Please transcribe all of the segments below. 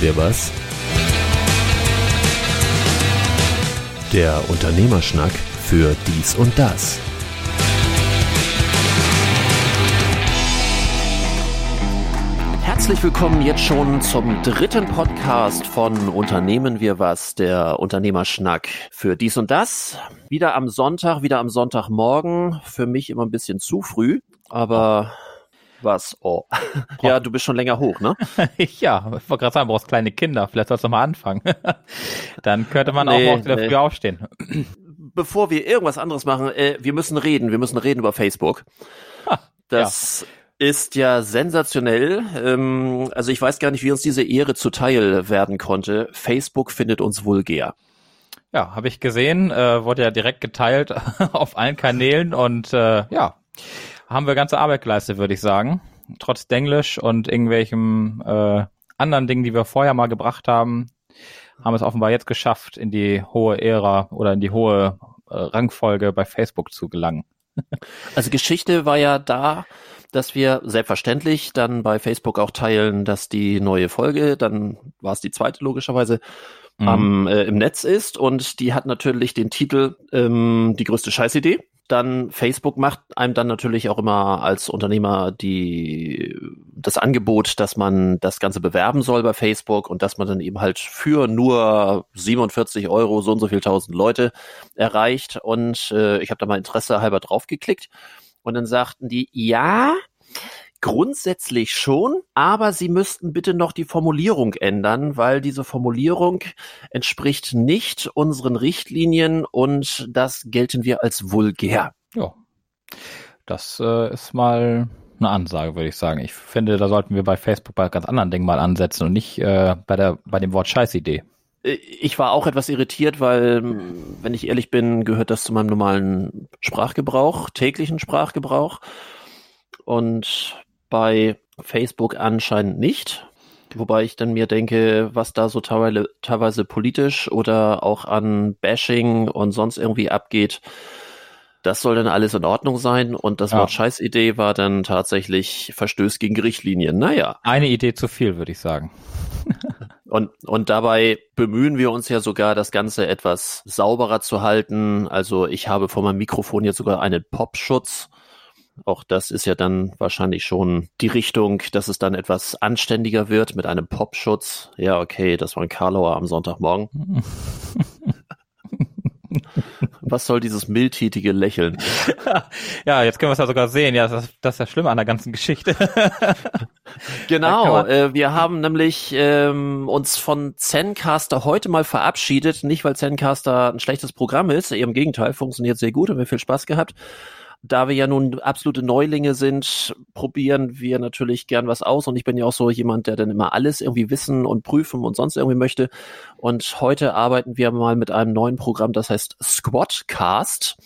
wir was? Der Unternehmerschnack für dies und das. Herzlich willkommen jetzt schon zum dritten Podcast von Unternehmen wir was, der Unternehmerschnack für dies und das. Wieder am Sonntag, wieder am Sonntagmorgen. Für mich immer ein bisschen zu früh, aber was? Oh. Ja, du bist schon länger hoch, ne? ja, ich wollte gerade sagen, du brauchst kleine Kinder. Vielleicht sollst du mal anfangen. Dann könnte man nee, auch wieder nee. früh aufstehen. Bevor wir irgendwas anderes machen, äh, wir müssen reden. Wir müssen reden über Facebook. Ha, das ja. ist ja sensationell. Ähm, also ich weiß gar nicht, wie uns diese Ehre zuteil werden konnte. Facebook findet uns vulgär. Ja, habe ich gesehen. Äh, wurde ja direkt geteilt auf allen Kanälen und äh, ja haben wir ganze Arbeit geleistet, würde ich sagen. Trotz Denglisch und irgendwelchen äh, anderen Dingen, die wir vorher mal gebracht haben, haben es offenbar jetzt geschafft, in die hohe Ära oder in die hohe äh, Rangfolge bei Facebook zu gelangen. Also Geschichte war ja da, dass wir selbstverständlich dann bei Facebook auch teilen, dass die neue Folge, dann war es die zweite logischerweise, mhm. am, äh, im Netz ist und die hat natürlich den Titel ähm, Die größte Scheißidee dann Facebook macht einem dann natürlich auch immer als Unternehmer die, das Angebot, dass man das Ganze bewerben soll bei Facebook und dass man dann eben halt für nur 47 Euro so und so viel tausend Leute erreicht. Und äh, ich habe da mal Interesse halber draufgeklickt und dann sagten die, ja, Grundsätzlich schon, aber Sie müssten bitte noch die Formulierung ändern, weil diese Formulierung entspricht nicht unseren Richtlinien und das gelten wir als vulgär. Ja, das äh, ist mal eine Ansage, würde ich sagen. Ich finde, da sollten wir bei Facebook bei ganz anderen Dingen mal ansetzen und nicht äh, bei, der, bei dem Wort Scheißidee. Äh, ich war auch etwas irritiert, weil, wenn ich ehrlich bin, gehört das zu meinem normalen Sprachgebrauch, täglichen Sprachgebrauch. Und bei Facebook anscheinend nicht. Wobei ich dann mir denke, was da so teilweise, teilweise politisch oder auch an Bashing und sonst irgendwie abgeht, das soll dann alles in Ordnung sein. Und das ja. Wort Scheißidee war dann tatsächlich Verstöß gegen Richtlinien. Naja. Eine Idee zu viel, würde ich sagen. und, und dabei bemühen wir uns ja sogar, das Ganze etwas sauberer zu halten. Also ich habe vor meinem Mikrofon jetzt sogar einen Popschutz auch das ist ja dann wahrscheinlich schon die Richtung, dass es dann etwas anständiger wird mit einem Popschutz. Ja, okay, das war ein Karlauer am Sonntagmorgen. Was soll dieses mildtätige Lächeln? ja, jetzt können wir es ja sogar sehen. Ja, das, das ist ja schlimm an der ganzen Geschichte. genau, äh, wir haben nämlich ähm, uns von Zencaster heute mal verabschiedet. Nicht, weil Zencaster ein schlechtes Programm ist, eher im Gegenteil, funktioniert sehr gut und wir viel Spaß gehabt. Da wir ja nun absolute Neulinge sind, probieren wir natürlich gern was aus. Und ich bin ja auch so jemand, der dann immer alles irgendwie wissen und prüfen und sonst irgendwie möchte. Und heute arbeiten wir mal mit einem neuen Programm, das heißt Squadcast.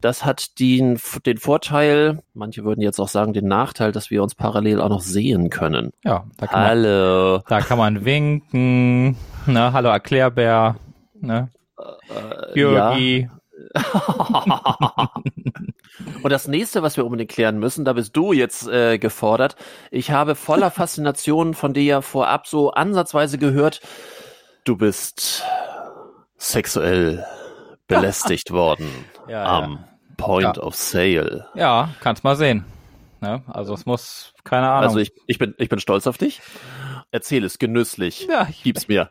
Das hat den, den Vorteil, manche würden jetzt auch sagen, den Nachteil, dass wir uns parallel auch noch sehen können. Ja, da kann Hallo. Man, da kann man winken. Ne? Hallo Erklärbär. Ne? Äh, Jürgi. Ja. Und das nächste, was wir unbedingt klären müssen, da bist du jetzt äh, gefordert. Ich habe voller Faszination von dir ja vorab so ansatzweise gehört, du bist sexuell belästigt worden ja, am ja. Point ja. of Sale. Ja, kannst mal sehen. Ja, also es muss, keine Ahnung. Also ich, ich, bin, ich bin stolz auf dich. Erzähl es genüsslich. Ja, ich, Gib's mir.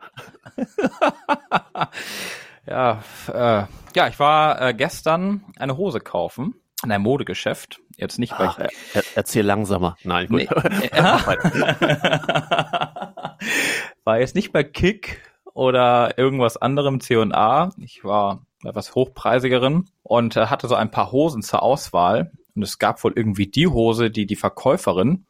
Ja, äh, ja, ich war äh, gestern eine Hose kaufen in einem Modegeschäft. Jetzt nicht bei. Ach, er, erzähl langsamer. Nein, gut. Nee. war jetzt nicht bei Kick oder irgendwas anderem C&A. Ich war etwas hochpreisigeren und äh, hatte so ein paar Hosen zur Auswahl. Und es gab wohl irgendwie die Hose, die die Verkäuferin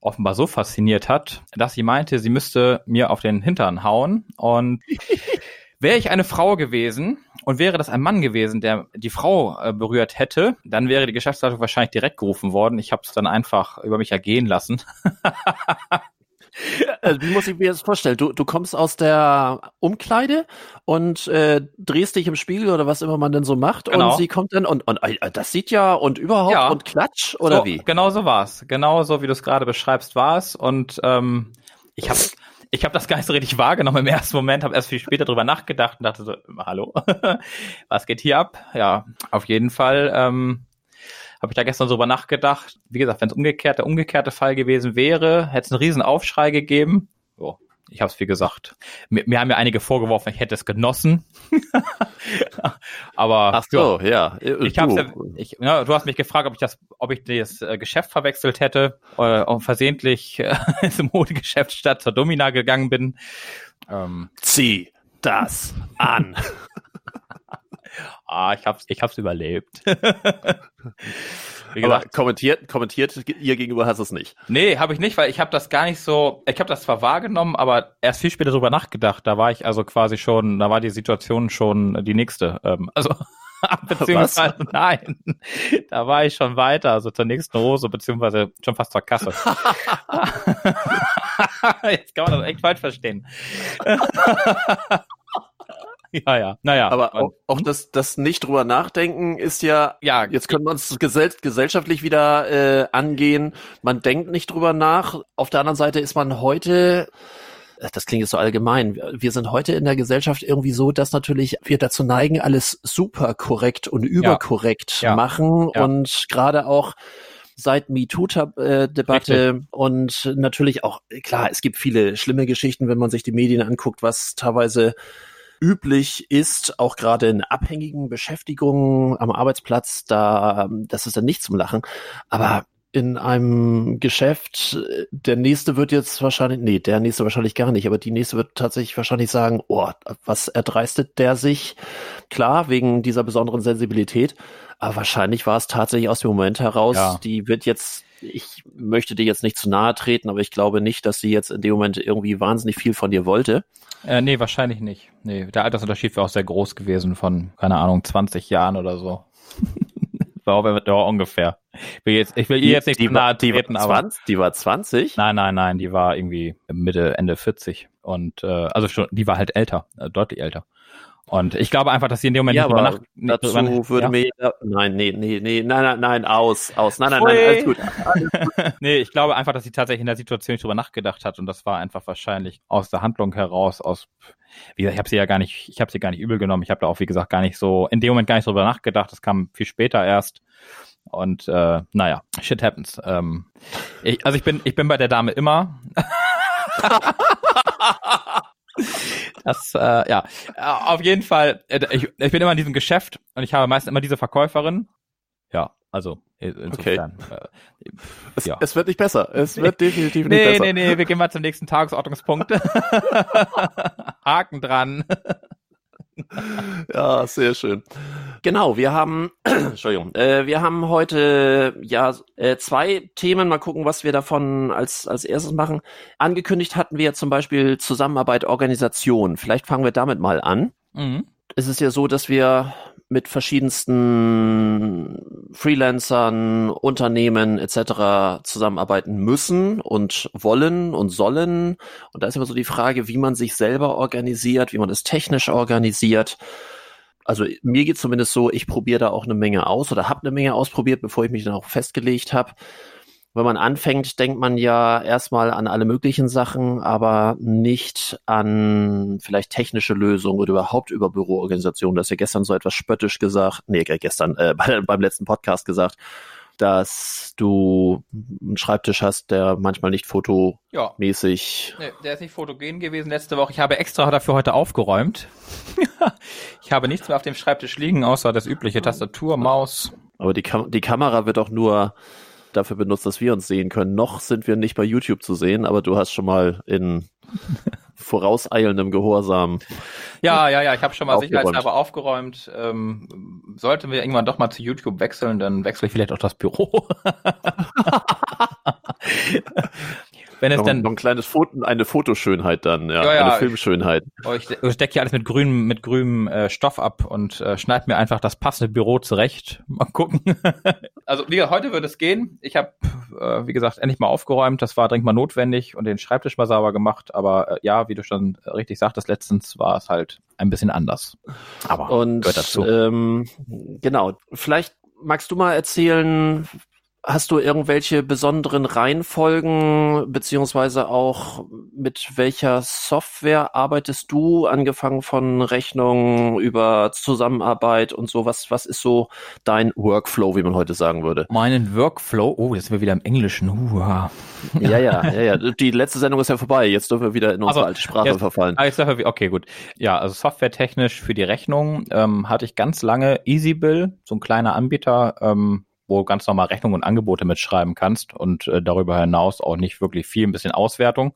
offenbar so fasziniert hat, dass sie meinte, sie müsste mir auf den Hintern hauen. Und Wäre ich eine Frau gewesen und wäre das ein Mann gewesen, der die Frau äh, berührt hätte, dann wäre die Geschäftsleitung wahrscheinlich direkt gerufen worden. Ich habe es dann einfach über mich ergehen lassen. also, wie muss ich mir das vorstellen? Du, du kommst aus der Umkleide und äh, drehst dich im Spiegel oder was immer man denn so macht genau. und sie kommt dann und, und äh, das sieht ja und überhaupt ja. und klatsch oder so, wie? Genau so war's. Genau so wie du es gerade beschreibst war's und ähm, ich habe ich habe das gar nicht so richtig wahrgenommen im ersten Moment, habe erst viel später drüber nachgedacht und dachte so, hallo, was geht hier ab? Ja, auf jeden Fall ähm, habe ich da gestern drüber nachgedacht. Wie gesagt, wenn es umgekehrt der umgekehrte Fall gewesen wäre, hätte es einen riesen Aufschrei gegeben. Oh, ich habe es wie gesagt. Mir, mir haben ja einige vorgeworfen, ich hätte es genossen. Aber ach so, ja. Ich hab's ja, ich, ja, du hast mich gefragt, ob ich das, ob ich das äh, Geschäft verwechselt hätte äh, und versehentlich äh, zum Modegeschäft statt zur Domina gegangen bin. Ähm, Zieh das an. ah, ich hab's, ich hab's überlebt. Wie gesagt, Aber kommentiert, kommentiert ihr gegenüber hast du es nicht. Nee, habe ich nicht, weil ich habe das gar nicht so, ich habe das zwar wahrgenommen, aber erst viel später darüber nachgedacht. Da war ich also quasi schon, da war die Situation schon die nächste. Ähm, also beziehungsweise Was? nein, da war ich schon weiter, also zur nächsten Hose, beziehungsweise schon fast zur Kasse. Jetzt kann man das echt falsch verstehen. ja, ja. Naja. Aber auch, auch das, das nicht drüber nachdenken ist ja, ja, jetzt können wir uns gesell gesellschaftlich wieder äh, angehen. Man denkt nicht drüber nach. Auf der anderen Seite ist man heute das klingt jetzt so allgemein. Wir sind heute in der Gesellschaft irgendwie so, dass natürlich wir dazu neigen, alles super korrekt und überkorrekt ja. Ja. machen ja. und gerade auch seit MeToo-Debatte und natürlich auch, klar, es gibt viele schlimme Geschichten, wenn man sich die Medien anguckt, was teilweise üblich ist, auch gerade in abhängigen Beschäftigungen am Arbeitsplatz, da, das ist dann nicht zum Lachen. Aber in einem Geschäft, der nächste wird jetzt wahrscheinlich, nee, der nächste wahrscheinlich gar nicht, aber die nächste wird tatsächlich wahrscheinlich sagen, oh, was erdreistet der sich? Klar, wegen dieser besonderen Sensibilität, aber wahrscheinlich war es tatsächlich aus dem Moment heraus, ja. die wird jetzt, ich möchte dir jetzt nicht zu nahe treten, aber ich glaube nicht, dass sie jetzt in dem Moment irgendwie wahnsinnig viel von dir wollte. Äh, nee, wahrscheinlich nicht. Nee, der Altersunterschied wäre auch sehr groß gewesen von, keine Ahnung, 20 Jahren oder so. war ja, ungefähr. Ich will jetzt, ich will ihr jetzt nicht die, nahe treten, die aber. 20, die war 20? Nein, nein, nein, die war irgendwie Mitte, Ende 40. Und äh, also schon, die war halt älter, äh, deutlich älter. Und ich glaube einfach, dass sie in dem Moment ja, nicht aber nach, dazu drüber, würde ja? mir nein, nee, nee, nee, nein, nein, nein, aus, aus, nein, nein, nein, alles gut. Alles gut. nee, ich glaube einfach, dass sie tatsächlich in der Situation nicht drüber nachgedacht hat und das war einfach wahrscheinlich aus der Handlung heraus, aus, wie gesagt, ich habe sie ja gar nicht, ich habe sie gar nicht übel genommen. Ich habe da auch, wie gesagt, gar nicht so, in dem Moment gar nicht drüber nachgedacht. Das kam viel später erst. Und äh, naja, shit happens. Ähm, ich, also ich bin, ich bin bei der Dame immer. Das, äh, ja, äh, auf jeden Fall, äh, ich, ich bin immer in diesem Geschäft und ich habe meistens immer diese Verkäuferin. Ja, also insofern. Okay. Äh, es, ja. es wird nicht besser. Es wird definitiv nicht nee, besser. Nee, nee, nee, wir gehen mal zum nächsten Tagesordnungspunkt. Haken dran. ja, sehr schön. Genau, wir haben, Entschuldigung, äh, wir haben heute ja äh, zwei Themen. Mal gucken, was wir davon als als erstes machen. Angekündigt hatten wir zum Beispiel Zusammenarbeit, Organisation. Vielleicht fangen wir damit mal an. Mhm. Es ist ja so, dass wir mit verschiedensten Freelancern, Unternehmen etc. zusammenarbeiten müssen und wollen und sollen. Und da ist immer so die Frage, wie man sich selber organisiert, wie man es technisch organisiert. Also mir geht zumindest so, ich probiere da auch eine Menge aus oder habe eine Menge ausprobiert, bevor ich mich dann auch festgelegt habe wenn man anfängt, denkt man ja erstmal an alle möglichen Sachen, aber nicht an vielleicht technische Lösungen oder überhaupt über Büroorganisationen. Das ist ja gestern so etwas spöttisch gesagt, nee, gestern äh, beim letzten Podcast gesagt, dass du einen Schreibtisch hast, der manchmal nicht fotomäßig. Ja. Nee, der ist nicht fotogen gewesen letzte Woche. Ich habe extra dafür heute aufgeräumt. ich habe nichts mehr auf dem Schreibtisch liegen, außer das übliche Tastatur, Maus. Aber die, Kam die Kamera wird auch nur dafür benutzt, dass wir uns sehen können. Noch sind wir nicht bei YouTube zu sehen, aber du hast schon mal in vorauseilendem Gehorsam. Ja, ja, ja, ich habe schon mal sicherheitshalber aufgeräumt. Ähm, sollten wir irgendwann doch mal zu YouTube wechseln, dann wechsle ich vielleicht auch das Büro. wenn es noch, dann noch ein kleines Foto, eine Fotoschönheit dann, ja, ja, ja eine Filmschönheit. Ich, ich stecke hier alles mit grünem, mit grünem äh, Stoff ab und äh, schneide mir einfach das passende Büro zurecht. Mal gucken. also wie gesagt, heute wird es gehen. Ich habe, äh, wie gesagt, endlich mal aufgeräumt. Das war dringend mal notwendig und den Schreibtisch mal sauber gemacht. Aber äh, ja, wie du schon richtig sagtest, letztens war es halt ein bisschen anders. Aber und dazu. Ähm, genau, vielleicht magst du mal erzählen, Hast du irgendwelche besonderen Reihenfolgen, beziehungsweise auch mit welcher Software arbeitest du, angefangen von Rechnungen über Zusammenarbeit und so? Was, was ist so dein Workflow, wie man heute sagen würde? Meinen Workflow? Oh, jetzt sind wir wieder im Englischen. Uh, ja, ja, ja, ja. Die letzte Sendung ist ja vorbei. Jetzt dürfen wir wieder in unsere also, alte Sprache jetzt, verfallen. Ah, okay, gut. Ja, also softwaretechnisch für die Rechnung ähm, hatte ich ganz lange EasyBill, so ein kleiner Anbieter, ähm, wo du ganz normal Rechnungen und Angebote mitschreiben kannst und äh, darüber hinaus auch nicht wirklich viel, ein bisschen Auswertung.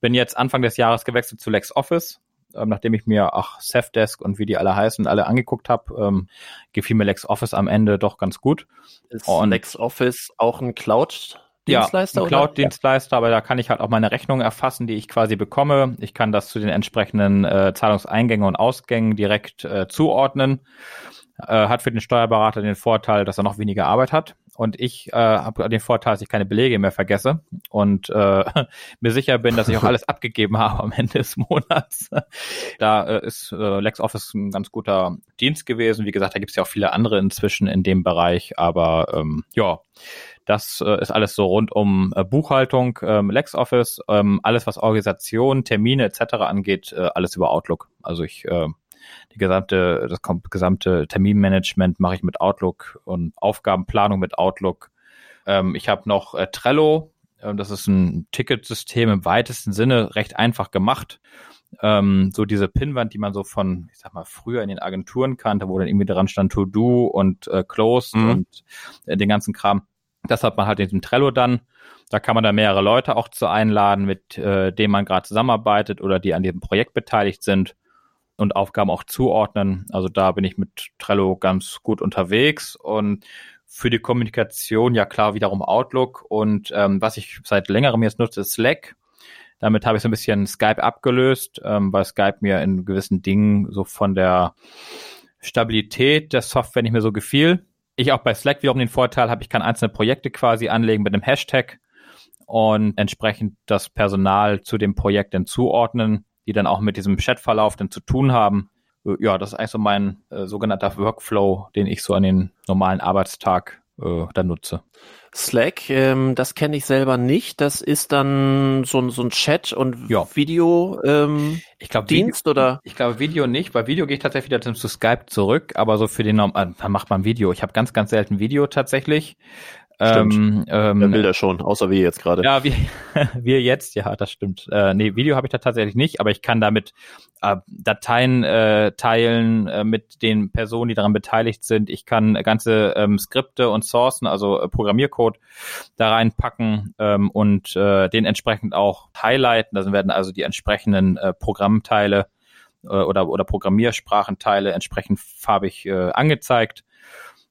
Bin jetzt Anfang des Jahres gewechselt zu LexOffice, ähm, nachdem ich mir ach Safdesk und wie die alle heißen alle angeguckt habe, ähm, gefiel mir LexOffice am Ende doch ganz gut. Ist und LexOffice auch ein Cloud Dienstleister? Ja, ein Cloud-Dienstleister, aber da kann ich halt auch meine Rechnungen erfassen, die ich quasi bekomme. Ich kann das zu den entsprechenden äh, Zahlungseingängen und Ausgängen direkt äh, zuordnen äh, hat für den Steuerberater den Vorteil, dass er noch weniger Arbeit hat. Und ich äh, habe den Vorteil, dass ich keine Belege mehr vergesse und äh, mir sicher bin, dass ich auch alles abgegeben habe am Ende des Monats. da äh, ist äh, LexOffice ein ganz guter Dienst gewesen. Wie gesagt, da gibt es ja auch viele andere inzwischen in dem Bereich. Aber ähm, ja, das äh, ist alles so rund um äh, Buchhaltung, ähm, LexOffice, ähm, alles was Organisation, Termine etc. angeht, äh, alles über Outlook. Also ich äh, die gesamte, das gesamte Terminmanagement mache ich mit Outlook und Aufgabenplanung mit Outlook. Ähm, ich habe noch äh, Trello. Ähm, das ist ein Ticketsystem im weitesten Sinne, recht einfach gemacht. Ähm, so diese Pinwand, die man so von, ich sag mal, früher in den Agenturen kannte, wo dann irgendwie dran stand To Do und äh, Closed mhm. und äh, den ganzen Kram. Das hat man halt in diesem Trello dann. Da kann man da mehrere Leute auch zu einladen, mit äh, denen man gerade zusammenarbeitet oder die an diesem Projekt beteiligt sind und Aufgaben auch zuordnen. Also da bin ich mit Trello ganz gut unterwegs und für die Kommunikation ja klar wiederum Outlook und ähm, was ich seit längerem jetzt nutze, ist Slack. Damit habe ich so ein bisschen Skype abgelöst, ähm, weil Skype mir in gewissen Dingen so von der Stabilität der Software nicht mehr so gefiel. Ich auch bei Slack wiederum den Vorteil habe, ich kann einzelne Projekte quasi anlegen mit einem Hashtag und entsprechend das Personal zu dem Projekt dann zuordnen die dann auch mit diesem Chatverlauf dann zu tun haben. Ja, das ist eigentlich so mein äh, sogenannter Workflow, den ich so an den normalen Arbeitstag äh, dann nutze. Slack, ähm, das kenne ich selber nicht. Das ist dann so, so ein Chat und ja. Video ähm, ich glaub, Dienst Video, oder? Ich glaube Video nicht, weil Video gehe ich tatsächlich wieder zu Skype zurück, aber so für den Norm äh, macht man Video. Ich habe ganz, ganz selten Video tatsächlich. Stimmt. Ähm, ähm, Wer will das schon, außer wir jetzt gerade. Ja, wir, wir jetzt, ja, das stimmt. Äh, nee, Video habe ich da tatsächlich nicht, aber ich kann damit äh, Dateien äh, teilen äh, mit den Personen, die daran beteiligt sind. Ich kann ganze ähm, Skripte und Sourcen, also äh, Programmiercode, da reinpacken ähm, und äh, den entsprechend auch highlighten. Da werden also die entsprechenden äh, Programmteile äh, oder, oder Programmiersprachenteile entsprechend farbig äh, angezeigt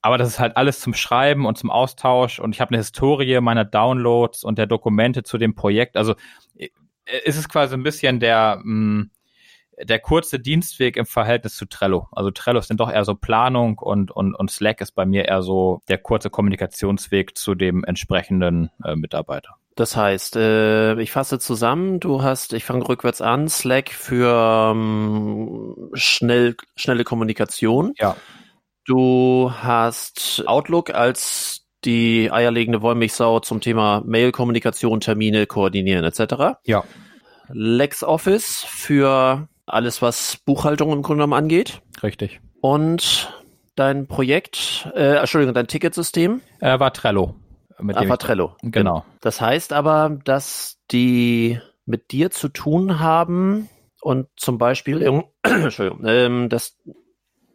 aber das ist halt alles zum Schreiben und zum Austausch und ich habe eine Historie meiner Downloads und der Dokumente zu dem Projekt. Also äh, ist es quasi ein bisschen der, mh, mm, der kurze Dienstweg im Verhältnis zu Trello. Also Trello ist dann doch eher so Planung und, und, und Slack ist bei mir eher so der kurze Kommunikationsweg zu dem entsprechenden äh, Mitarbeiter. Das heißt, äh, ich fasse zusammen, du hast, ich fange rückwärts an, Slack für ähm, schnell, schnelle Kommunikation. Ja. Du hast Outlook als die eierlegende Wollmilchsau zum Thema Mail-Kommunikation, Termine koordinieren etc. Ja. LexOffice für alles, was Buchhaltung im Grunde genommen angeht. Richtig. Und dein Projekt, äh, Entschuldigung, dein Ticketsystem? Äh, war Trello. Mit ah, war Trello. Genau. Das heißt aber, dass die mit dir zu tun haben und zum Beispiel, Entschuldigung, ähm, dass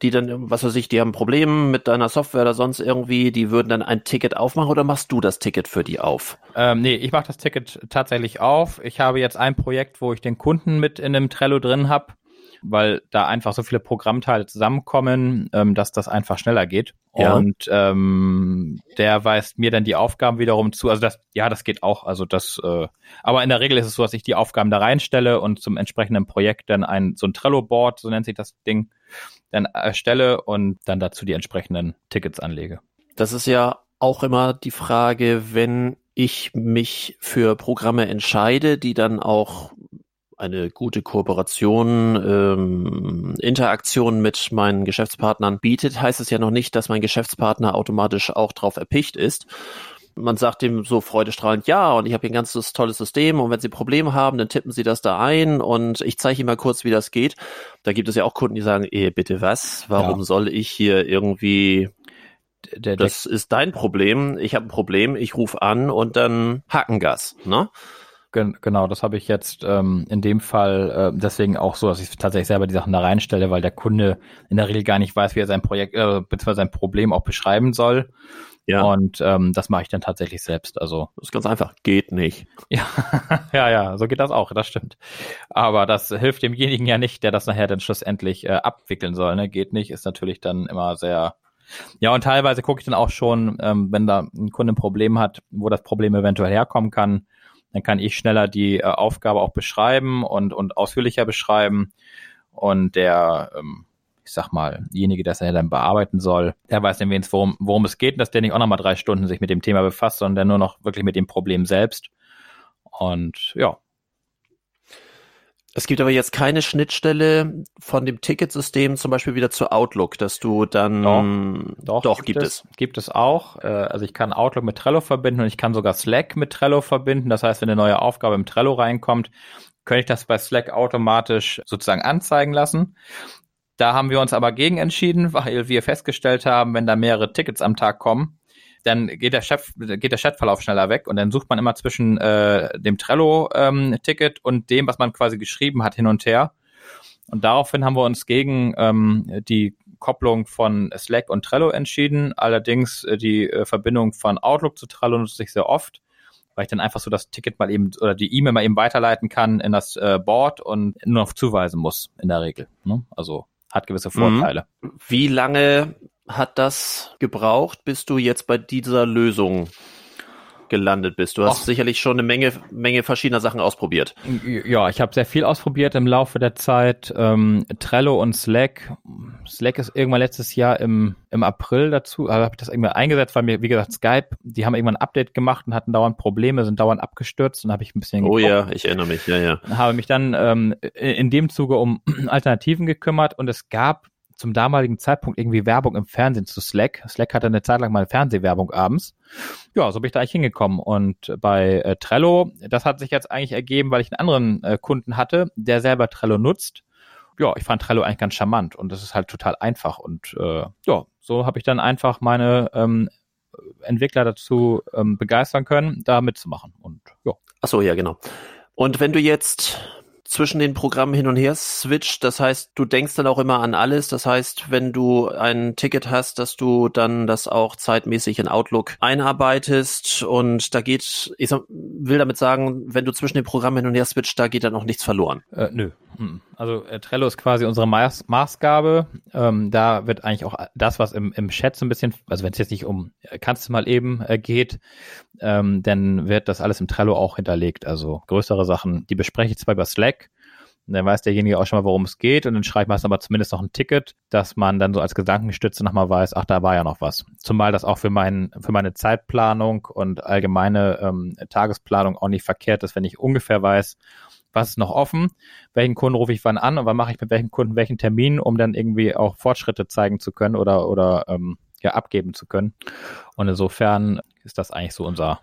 die dann, was weiß ich, die haben Probleme mit deiner Software oder sonst irgendwie, die würden dann ein Ticket aufmachen oder machst du das Ticket für die auf? Ähm, nee, ich mache das Ticket tatsächlich auf. Ich habe jetzt ein Projekt, wo ich den Kunden mit in einem Trello drin habe, weil da einfach so viele Programmteile zusammenkommen, ähm, dass das einfach schneller geht. Ja. Und ähm, der weist mir dann die Aufgaben wiederum zu. Also das, ja, das geht auch. Also das, äh, aber in der Regel ist es so, dass ich die Aufgaben da reinstelle und zum entsprechenden Projekt dann ein so ein Trello-Board, so nennt sich das Ding, dann erstelle und dann dazu die entsprechenden Tickets anlege. Das ist ja auch immer die Frage, wenn ich mich für Programme entscheide, die dann auch eine gute Kooperation, ähm, Interaktion mit meinen Geschäftspartnern bietet, heißt es ja noch nicht, dass mein Geschäftspartner automatisch auch drauf erpicht ist. man sagt dem so freudestrahlend, ja, und ich habe hier ein ganzes tolles System und wenn Sie Probleme haben, dann tippen Sie das da ein und ich zeige Ihnen mal kurz, wie das geht. Da gibt es ja auch Kunden, die sagen, eh, bitte was? Warum ja. soll ich hier irgendwie das ist dein Problem, ich habe ein Problem, ich rufe an und dann Hackengas, ne? Genau, das habe ich jetzt ähm, in dem Fall äh, deswegen auch so, dass ich tatsächlich selber die Sachen da reinstelle, weil der Kunde in der Regel gar nicht weiß, wie er sein Projekt äh, bzw. sein Problem auch beschreiben soll. Ja. Und ähm, das mache ich dann tatsächlich selbst. Also das ist ganz einfach. Geht nicht. Ja, ja, ja, so geht das auch. Das stimmt. Aber das hilft demjenigen ja nicht, der das nachher dann schlussendlich äh, abwickeln soll. Ne? Geht nicht, ist natürlich dann immer sehr ja, und teilweise gucke ich dann auch schon, ähm, wenn da ein Kunde ein Problem hat, wo das Problem eventuell herkommen kann, dann kann ich schneller die äh, Aufgabe auch beschreiben und, und ausführlicher beschreiben. Und der, ähm, ich sag mal, derjenige, der es dann bearbeiten soll, der weiß dann wenigstens, worum, worum es geht, dass der nicht auch nochmal drei Stunden sich mit dem Thema befasst, sondern der nur noch wirklich mit dem Problem selbst. Und ja, es gibt aber jetzt keine Schnittstelle von dem Ticketsystem zum Beispiel wieder zu Outlook, dass du dann doch, doch, doch gibt, gibt es, es, gibt es auch. Äh, also ich kann Outlook mit Trello verbinden und ich kann sogar Slack mit Trello verbinden. Das heißt, wenn eine neue Aufgabe im Trello reinkommt, könnte ich das bei Slack automatisch sozusagen anzeigen lassen. Da haben wir uns aber gegen entschieden, weil wir festgestellt haben, wenn da mehrere Tickets am Tag kommen, dann geht der Chef, geht der Chatverlauf schneller weg und dann sucht man immer zwischen äh, dem Trello-Ticket ähm, und dem, was man quasi geschrieben hat, hin und her. Und daraufhin haben wir uns gegen ähm, die Kopplung von Slack und Trello entschieden. Allerdings äh, die äh, Verbindung von Outlook zu Trello nutze ich sehr oft, weil ich dann einfach so das Ticket mal eben oder die E-Mail mal eben weiterleiten kann in das äh, Board und nur noch zuweisen muss in der Regel. Ne? Also hat gewisse mhm. Vorteile. Wie lange hat das gebraucht, bis du jetzt bei dieser Lösung gelandet bist? Du hast Och. sicherlich schon eine Menge, Menge verschiedener Sachen ausprobiert. Ja, ich habe sehr viel ausprobiert im Laufe der Zeit. Ähm, Trello und Slack. Slack ist irgendwann letztes Jahr im, im April dazu, also habe ich das irgendwann eingesetzt, weil mir, wie gesagt, Skype, die haben irgendwann ein Update gemacht und hatten dauernd Probleme, sind dauernd abgestürzt und habe ich ein bisschen Oh ja, ich erinnere mich, ja, ja. Habe mich dann ähm, in dem Zuge um Alternativen gekümmert und es gab zum damaligen Zeitpunkt irgendwie Werbung im Fernsehen zu Slack. Slack hatte eine Zeit lang mal Fernsehwerbung abends. Ja, so bin ich da eigentlich hingekommen. Und bei äh, Trello, das hat sich jetzt eigentlich ergeben, weil ich einen anderen äh, Kunden hatte, der selber Trello nutzt. Ja, ich fand Trello eigentlich ganz charmant und das ist halt total einfach. Und äh, ja, so habe ich dann einfach meine ähm, Entwickler dazu ähm, begeistern können, da mitzumachen. Und ja. Ach so, ja, genau. Und wenn du jetzt zwischen den Programmen hin und her switcht. Das heißt, du denkst dann auch immer an alles. Das heißt, wenn du ein Ticket hast, dass du dann das auch zeitmäßig in Outlook einarbeitest. Und da geht, ich will damit sagen, wenn du zwischen den Programmen hin und her switcht, da geht dann auch nichts verloren. Äh, nö. Hm. Also äh, Trello ist quasi unsere Maß Maßgabe. Ähm, da wird eigentlich auch das, was im, im Chat so ein bisschen, also wenn es jetzt nicht um äh, kannst du mal eben äh, geht, ähm, dann wird das alles im Trello auch hinterlegt. Also größere Sachen, die bespreche ich zwar über Slack, dann weiß derjenige auch schon mal, worum es geht und dann schreibt man aber zumindest noch ein Ticket, dass man dann so als Gedankenstütze nochmal weiß, ach, da war ja noch was. Zumal das auch für, mein, für meine Zeitplanung und allgemeine ähm, Tagesplanung auch nicht verkehrt ist, wenn ich ungefähr weiß, was ist noch offen, welchen Kunden rufe ich wann an und wann mache ich mit welchen Kunden welchen Termin, um dann irgendwie auch Fortschritte zeigen zu können oder, oder ähm, ja, abgeben zu können. Und insofern ist das eigentlich so unser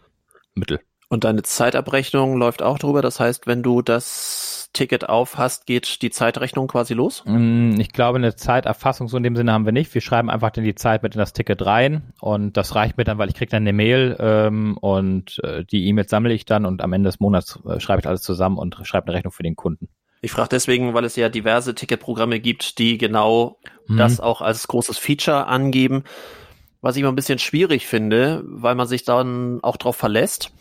Mittel. Und deine Zeitabrechnung läuft auch drüber. Das heißt, wenn du das Ticket auf hast, geht die Zeitrechnung quasi los? Mm, ich glaube, eine Zeiterfassung so in dem Sinne haben wir nicht. Wir schreiben einfach dann die Zeit mit in das Ticket rein und das reicht mir dann, weil ich kriege dann eine Mail ähm, und äh, die E-Mails sammle ich dann und am Ende des Monats äh, schreibe ich alles zusammen und schreibe eine Rechnung für den Kunden. Ich frage deswegen, weil es ja diverse Ticketprogramme gibt, die genau mhm. das auch als großes Feature angeben. Was ich immer ein bisschen schwierig finde, weil man sich dann auch drauf verlässt.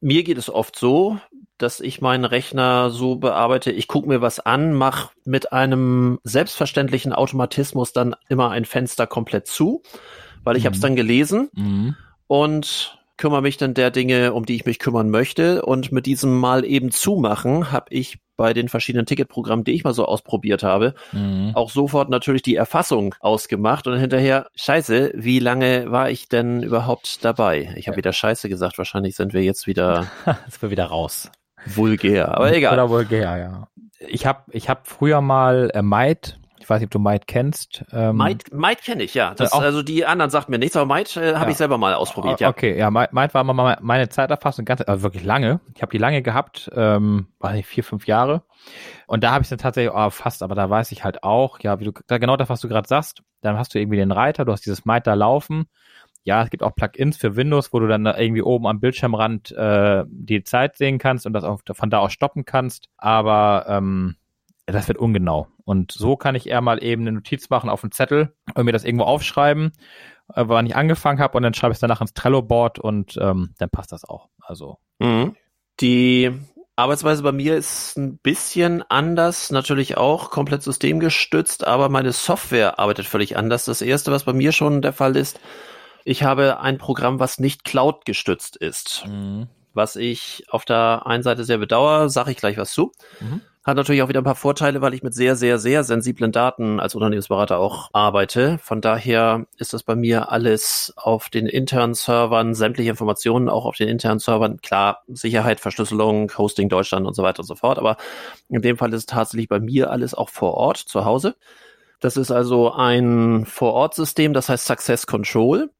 Mir geht es oft so, dass ich meinen Rechner so bearbeite, ich gucke mir was an, mache mit einem selbstverständlichen Automatismus dann immer ein Fenster komplett zu, weil ich mhm. habe es dann gelesen mhm. und kümmere mich dann der Dinge, um die ich mich kümmern möchte. Und mit diesem Mal eben zumachen habe ich bei den verschiedenen Ticketprogrammen, die ich mal so ausprobiert habe, mhm. auch sofort natürlich die Erfassung ausgemacht und hinterher, scheiße, wie lange war ich denn überhaupt dabei? Ich habe ja. wieder scheiße gesagt, wahrscheinlich sind wir jetzt wieder, sind wir wieder raus. Vulgär, aber egal. Oder vulgär, ja. Ich habe ich hab früher mal äh, Might weiß nicht, ob du Might kennst. Ähm, Might, Might kenne ich, ja. Das, also die anderen sagt mir nichts, aber Might äh, habe ja. ich selber mal ausprobiert, ja. Okay, ja, Might, Might war mal meine Zeiterfassung ganz, also wirklich lange. Ich habe die lange gehabt, ähm, weiß nicht, vier, fünf Jahre. Und da habe ich dann tatsächlich oh, fast, aber da weiß ich halt auch, ja, wie du, da genau das, was du gerade sagst, dann hast du irgendwie den Reiter, du hast dieses Might da laufen. Ja, es gibt auch Plugins für Windows, wo du dann irgendwie oben am Bildschirmrand äh, die Zeit sehen kannst und das auch von da aus stoppen kannst. Aber ähm, das wird ungenau. Und so kann ich eher mal eben eine Notiz machen auf einen Zettel und mir das irgendwo aufschreiben, äh, wann ich angefangen habe und dann schreibe ich es danach ins Trello-Board und ähm, dann passt das auch. Also mhm. die Arbeitsweise bei mir ist ein bisschen anders, natürlich auch komplett systemgestützt, aber meine Software arbeitet völlig anders. Das erste, was bei mir schon der Fall ist, ich habe ein Programm, was nicht Cloud gestützt ist. Mhm. Was ich auf der einen Seite sehr bedauere, sage ich gleich was zu. Mhm. Hat natürlich auch wieder ein paar Vorteile, weil ich mit sehr, sehr, sehr sensiblen Daten als Unternehmensberater auch arbeite. Von daher ist das bei mir alles auf den internen Servern, sämtliche Informationen auch auf den internen Servern. Klar, Sicherheit, Verschlüsselung, Hosting Deutschland und so weiter und so fort. Aber in dem Fall ist es tatsächlich bei mir alles auch vor Ort, zu Hause. Das ist also ein Vor-Ort-System, das heißt Success Control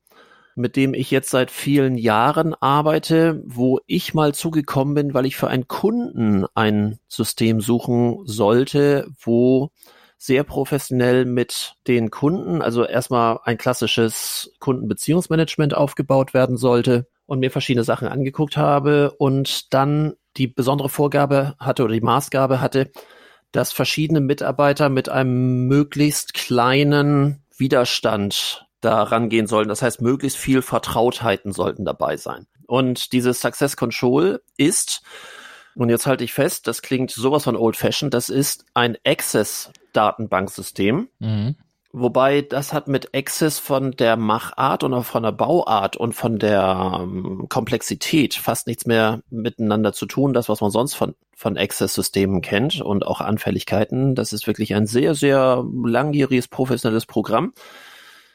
mit dem ich jetzt seit vielen Jahren arbeite, wo ich mal zugekommen bin, weil ich für einen Kunden ein System suchen sollte, wo sehr professionell mit den Kunden, also erstmal ein klassisches Kundenbeziehungsmanagement aufgebaut werden sollte und mir verschiedene Sachen angeguckt habe und dann die besondere Vorgabe hatte oder die Maßgabe hatte, dass verschiedene Mitarbeiter mit einem möglichst kleinen Widerstand da rangehen sollen. Das heißt, möglichst viel Vertrautheiten sollten dabei sein. Und dieses Success Control ist, und jetzt halte ich fest, das klingt sowas von old fashioned, das ist ein Access-Datenbanksystem. Mhm. Wobei das hat mit Access von der Machart und auch von der Bauart und von der ähm, Komplexität fast nichts mehr miteinander zu tun. Das, was man sonst von, von Access-Systemen kennt und auch Anfälligkeiten, das ist wirklich ein sehr, sehr langjähriges professionelles Programm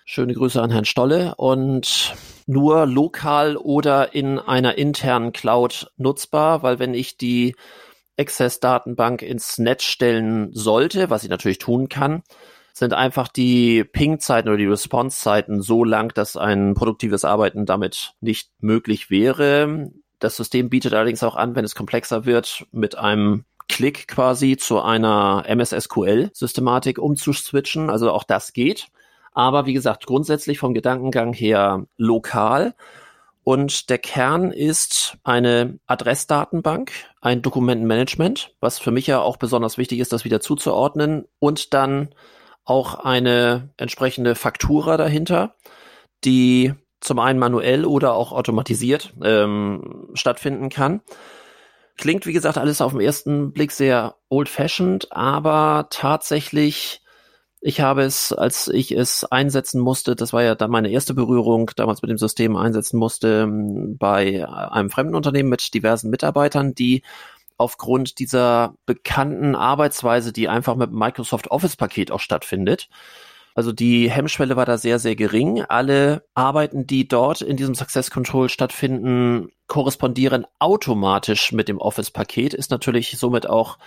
Schöne Grüße an Herrn Stolle und nur lokal oder in einer internen Cloud nutzbar, weil wenn ich die Access-Datenbank ins Netz stellen sollte, was ich natürlich tun kann, sind einfach die Ping-Zeiten oder die Response-Zeiten so lang, dass ein produktives Arbeiten damit nicht möglich wäre. Das System bietet allerdings auch an, wenn es komplexer wird, mit einem Klick quasi zu einer MS-SQL-Systematik umzuswitchen. Also auch das geht. Aber wie gesagt, grundsätzlich vom Gedankengang her lokal. Und der Kern ist eine Adressdatenbank, ein Dokumentenmanagement, was für mich ja auch besonders wichtig ist, das wieder zuzuordnen. Und dann auch eine entsprechende Faktura dahinter, die zum einen manuell oder auch automatisiert ähm, stattfinden kann. Klingt, wie gesagt, alles auf den ersten Blick sehr old-fashioned, aber tatsächlich ich habe es, als ich es einsetzen musste, das war ja dann meine erste Berührung, damals mit dem System einsetzen musste, ähm, bei einem fremden Unternehmen mit diversen Mitarbeitern, die aufgrund dieser bekannten Arbeitsweise, die einfach mit Microsoft Office Paket auch stattfindet, also die Hemmschwelle war da sehr, sehr gering. Alle Arbeiten, die dort in diesem Success Control stattfinden, korrespondieren automatisch mit dem Office-Paket, ist natürlich somit auch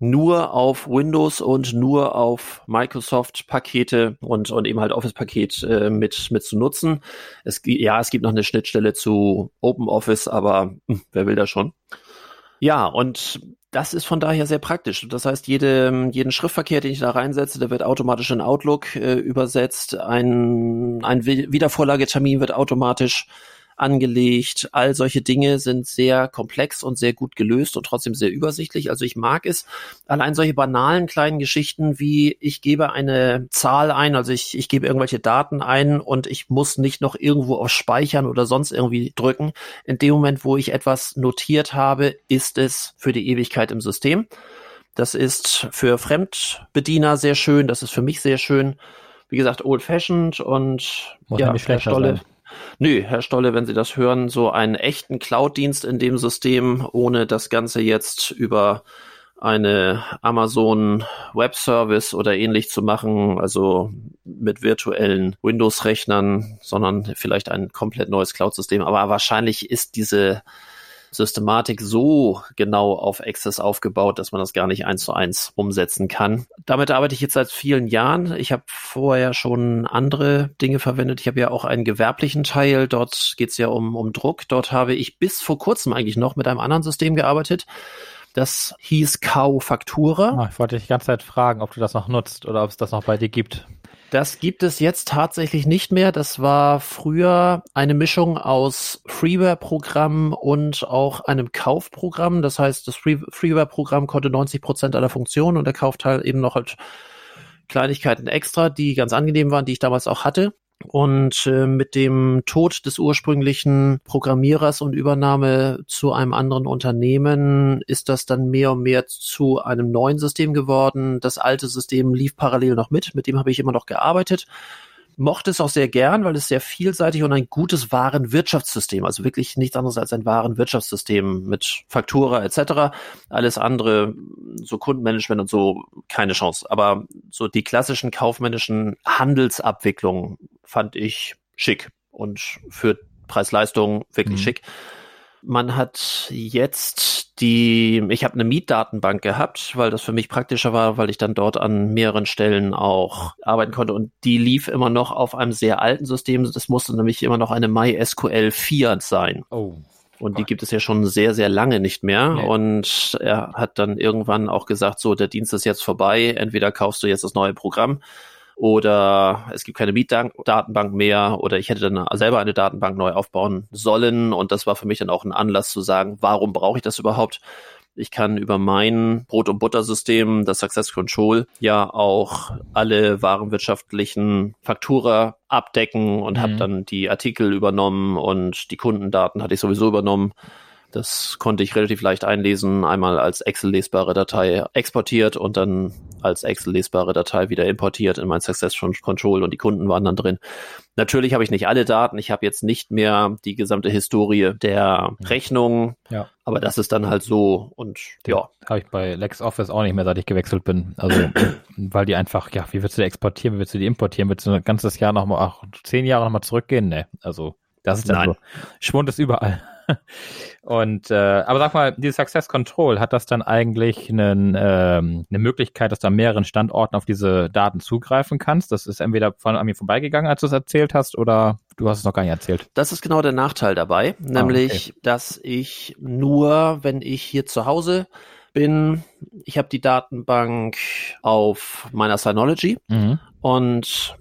nur auf Windows und nur auf Microsoft-Pakete und, und eben halt Office-Paket äh, mit, mit zu nutzen. Es, ja, es gibt noch eine Schnittstelle zu OpenOffice, aber hm, wer will das schon? Ja, und das ist von daher sehr praktisch. Das heißt, jede, jeden Schriftverkehr, den ich da reinsetze, der wird automatisch in Outlook äh, übersetzt. Ein, ein Wiedervorlagetermin wird automatisch angelegt. All solche Dinge sind sehr komplex und sehr gut gelöst und trotzdem sehr übersichtlich. Also ich mag es. Allein solche banalen kleinen Geschichten wie ich gebe eine Zahl ein, also ich, ich gebe irgendwelche Daten ein und ich muss nicht noch irgendwo auf Speichern oder sonst irgendwie drücken. In dem Moment, wo ich etwas notiert habe, ist es für die Ewigkeit im System. Das ist für Fremdbediener sehr schön. Das ist für mich sehr schön. Wie gesagt, old fashioned und Muss ja, Herr Stolle. Sein Nö, Herr Stolle, wenn Sie das hören, so einen echten Cloud-Dienst in dem System, ohne das Ganze jetzt über eine Amazon Web Service oder ähnlich zu machen, also mit virtuellen Windows-Rechnern, sondern vielleicht ein komplett neues Cloud-System. Aber wahrscheinlich ist diese Systematik so genau auf Access aufgebaut, dass man das gar nicht eins zu eins umsetzen kann. Damit arbeite ich jetzt seit vielen Jahren. Ich habe vorher schon andere Dinge verwendet. Ich habe ja auch einen gewerblichen Teil. Dort geht es ja um, um Druck. Dort habe ich bis vor kurzem eigentlich noch mit einem anderen System gearbeitet. Das hieß Kau Faktura. Ah, ich wollte dich die ganze Zeit fragen, ob du das noch nutzt oder ob es das noch bei dir gibt. Das gibt es jetzt tatsächlich nicht mehr. Das war früher eine Mischung aus Freeware-Programm und auch einem Kaufprogramm. Das heißt, das Freeware-Programm konnte 90 Prozent aller Funktionen und der Kaufteil eben noch halt Kleinigkeiten extra, die ganz angenehm waren, die ich damals auch hatte. Und äh, mit dem Tod des ursprünglichen Programmierers und Übernahme zu einem anderen Unternehmen ist das dann mehr und mehr zu einem neuen System geworden. Das alte System lief parallel noch mit, mit dem habe ich immer noch gearbeitet mochte es auch sehr gern, weil es sehr vielseitig und ein gutes Warenwirtschaftssystem, also wirklich nichts anderes als ein Warenwirtschaftssystem mit Faktura etc. Alles andere, so Kundenmanagement und so, keine Chance. Aber so die klassischen kaufmännischen Handelsabwicklungen fand ich schick und für Preis-Leistung wirklich mhm. schick. Man hat jetzt die, ich habe eine Mietdatenbank gehabt, weil das für mich praktischer war, weil ich dann dort an mehreren Stellen auch arbeiten konnte und die lief immer noch auf einem sehr alten System. Das musste nämlich immer noch eine MySQL 4 sein. Oh. Und die gibt es ja schon sehr, sehr lange nicht mehr. Nee. Und er hat dann irgendwann auch gesagt, so, der Dienst ist jetzt vorbei. Entweder kaufst du jetzt das neue Programm oder es gibt keine Mietdatenbank mehr oder ich hätte dann selber eine Datenbank neu aufbauen sollen und das war für mich dann auch ein Anlass zu sagen, warum brauche ich das überhaupt? Ich kann über mein Brot- und Butter-System, das Success Control, ja auch alle warenwirtschaftlichen Faktura abdecken und mhm. habe dann die Artikel übernommen und die Kundendaten hatte ich sowieso übernommen. Das konnte ich relativ leicht einlesen, einmal als Excel-lesbare Datei exportiert und dann als Excel-lesbare Datei wieder importiert in mein Success Control und die Kunden waren dann drin. Natürlich habe ich nicht alle Daten, ich habe jetzt nicht mehr die gesamte Historie der Rechnungen, ja. aber das ist dann halt so und ja. Habe ich bei LexOffice auch nicht mehr, seit ich gewechselt bin. Also, weil die einfach, ja, wie willst du die exportieren, wie willst du die importieren? Willst du ein ganzes Jahr nochmal, ach, zehn Jahre nochmal zurückgehen? Ne, also das ist dann Nein. so. Schwund ist überall. Und äh, aber sag mal, dieses Success Control, hat das dann eigentlich einen, ähm, eine Möglichkeit, dass du an mehreren Standorten auf diese Daten zugreifen kannst? Das ist entweder von an mir vorbeigegangen, als du es erzählt hast, oder du hast es noch gar nicht erzählt. Das ist genau der Nachteil dabei, nämlich, ah, okay. dass ich nur, wenn ich hier zu Hause bin, ich habe die Datenbank auf meiner Synology mhm. und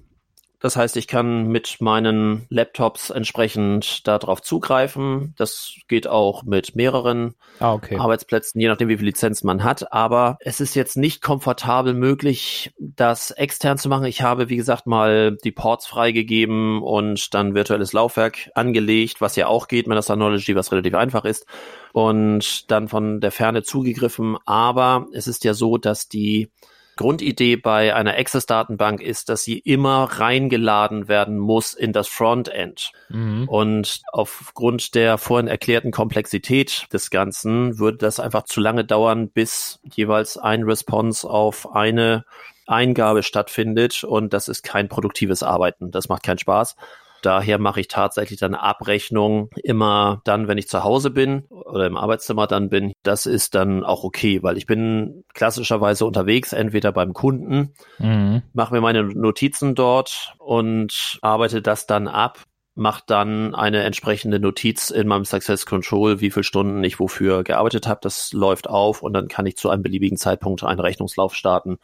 das heißt, ich kann mit meinen Laptops entsprechend darauf zugreifen. Das geht auch mit mehreren ah, okay. Arbeitsplätzen, je nachdem, wie viel Lizenz man hat. Aber es ist jetzt nicht komfortabel möglich, das extern zu machen. Ich habe, wie gesagt, mal die Ports freigegeben und dann virtuelles Laufwerk angelegt, was ja auch geht mit der Synology, was relativ einfach ist. Und dann von der Ferne zugegriffen. Aber es ist ja so, dass die Grundidee bei einer Access-Datenbank ist, dass sie immer reingeladen werden muss in das Frontend. Mhm. Und aufgrund der vorhin erklärten Komplexität des Ganzen würde das einfach zu lange dauern, bis jeweils ein Response auf eine Eingabe stattfindet. Und das ist kein produktives Arbeiten. Das macht keinen Spaß. Daher mache ich tatsächlich dann Abrechnung immer dann, wenn ich zu Hause bin oder im Arbeitszimmer dann bin. Das ist dann auch okay, weil ich bin klassischerweise unterwegs, entweder beim Kunden, mhm. mache mir meine Notizen dort und arbeite das dann ab mache dann eine entsprechende Notiz in meinem Success Control, wie viele Stunden ich wofür gearbeitet habe. Das läuft auf und dann kann ich zu einem beliebigen Zeitpunkt einen Rechnungslauf starten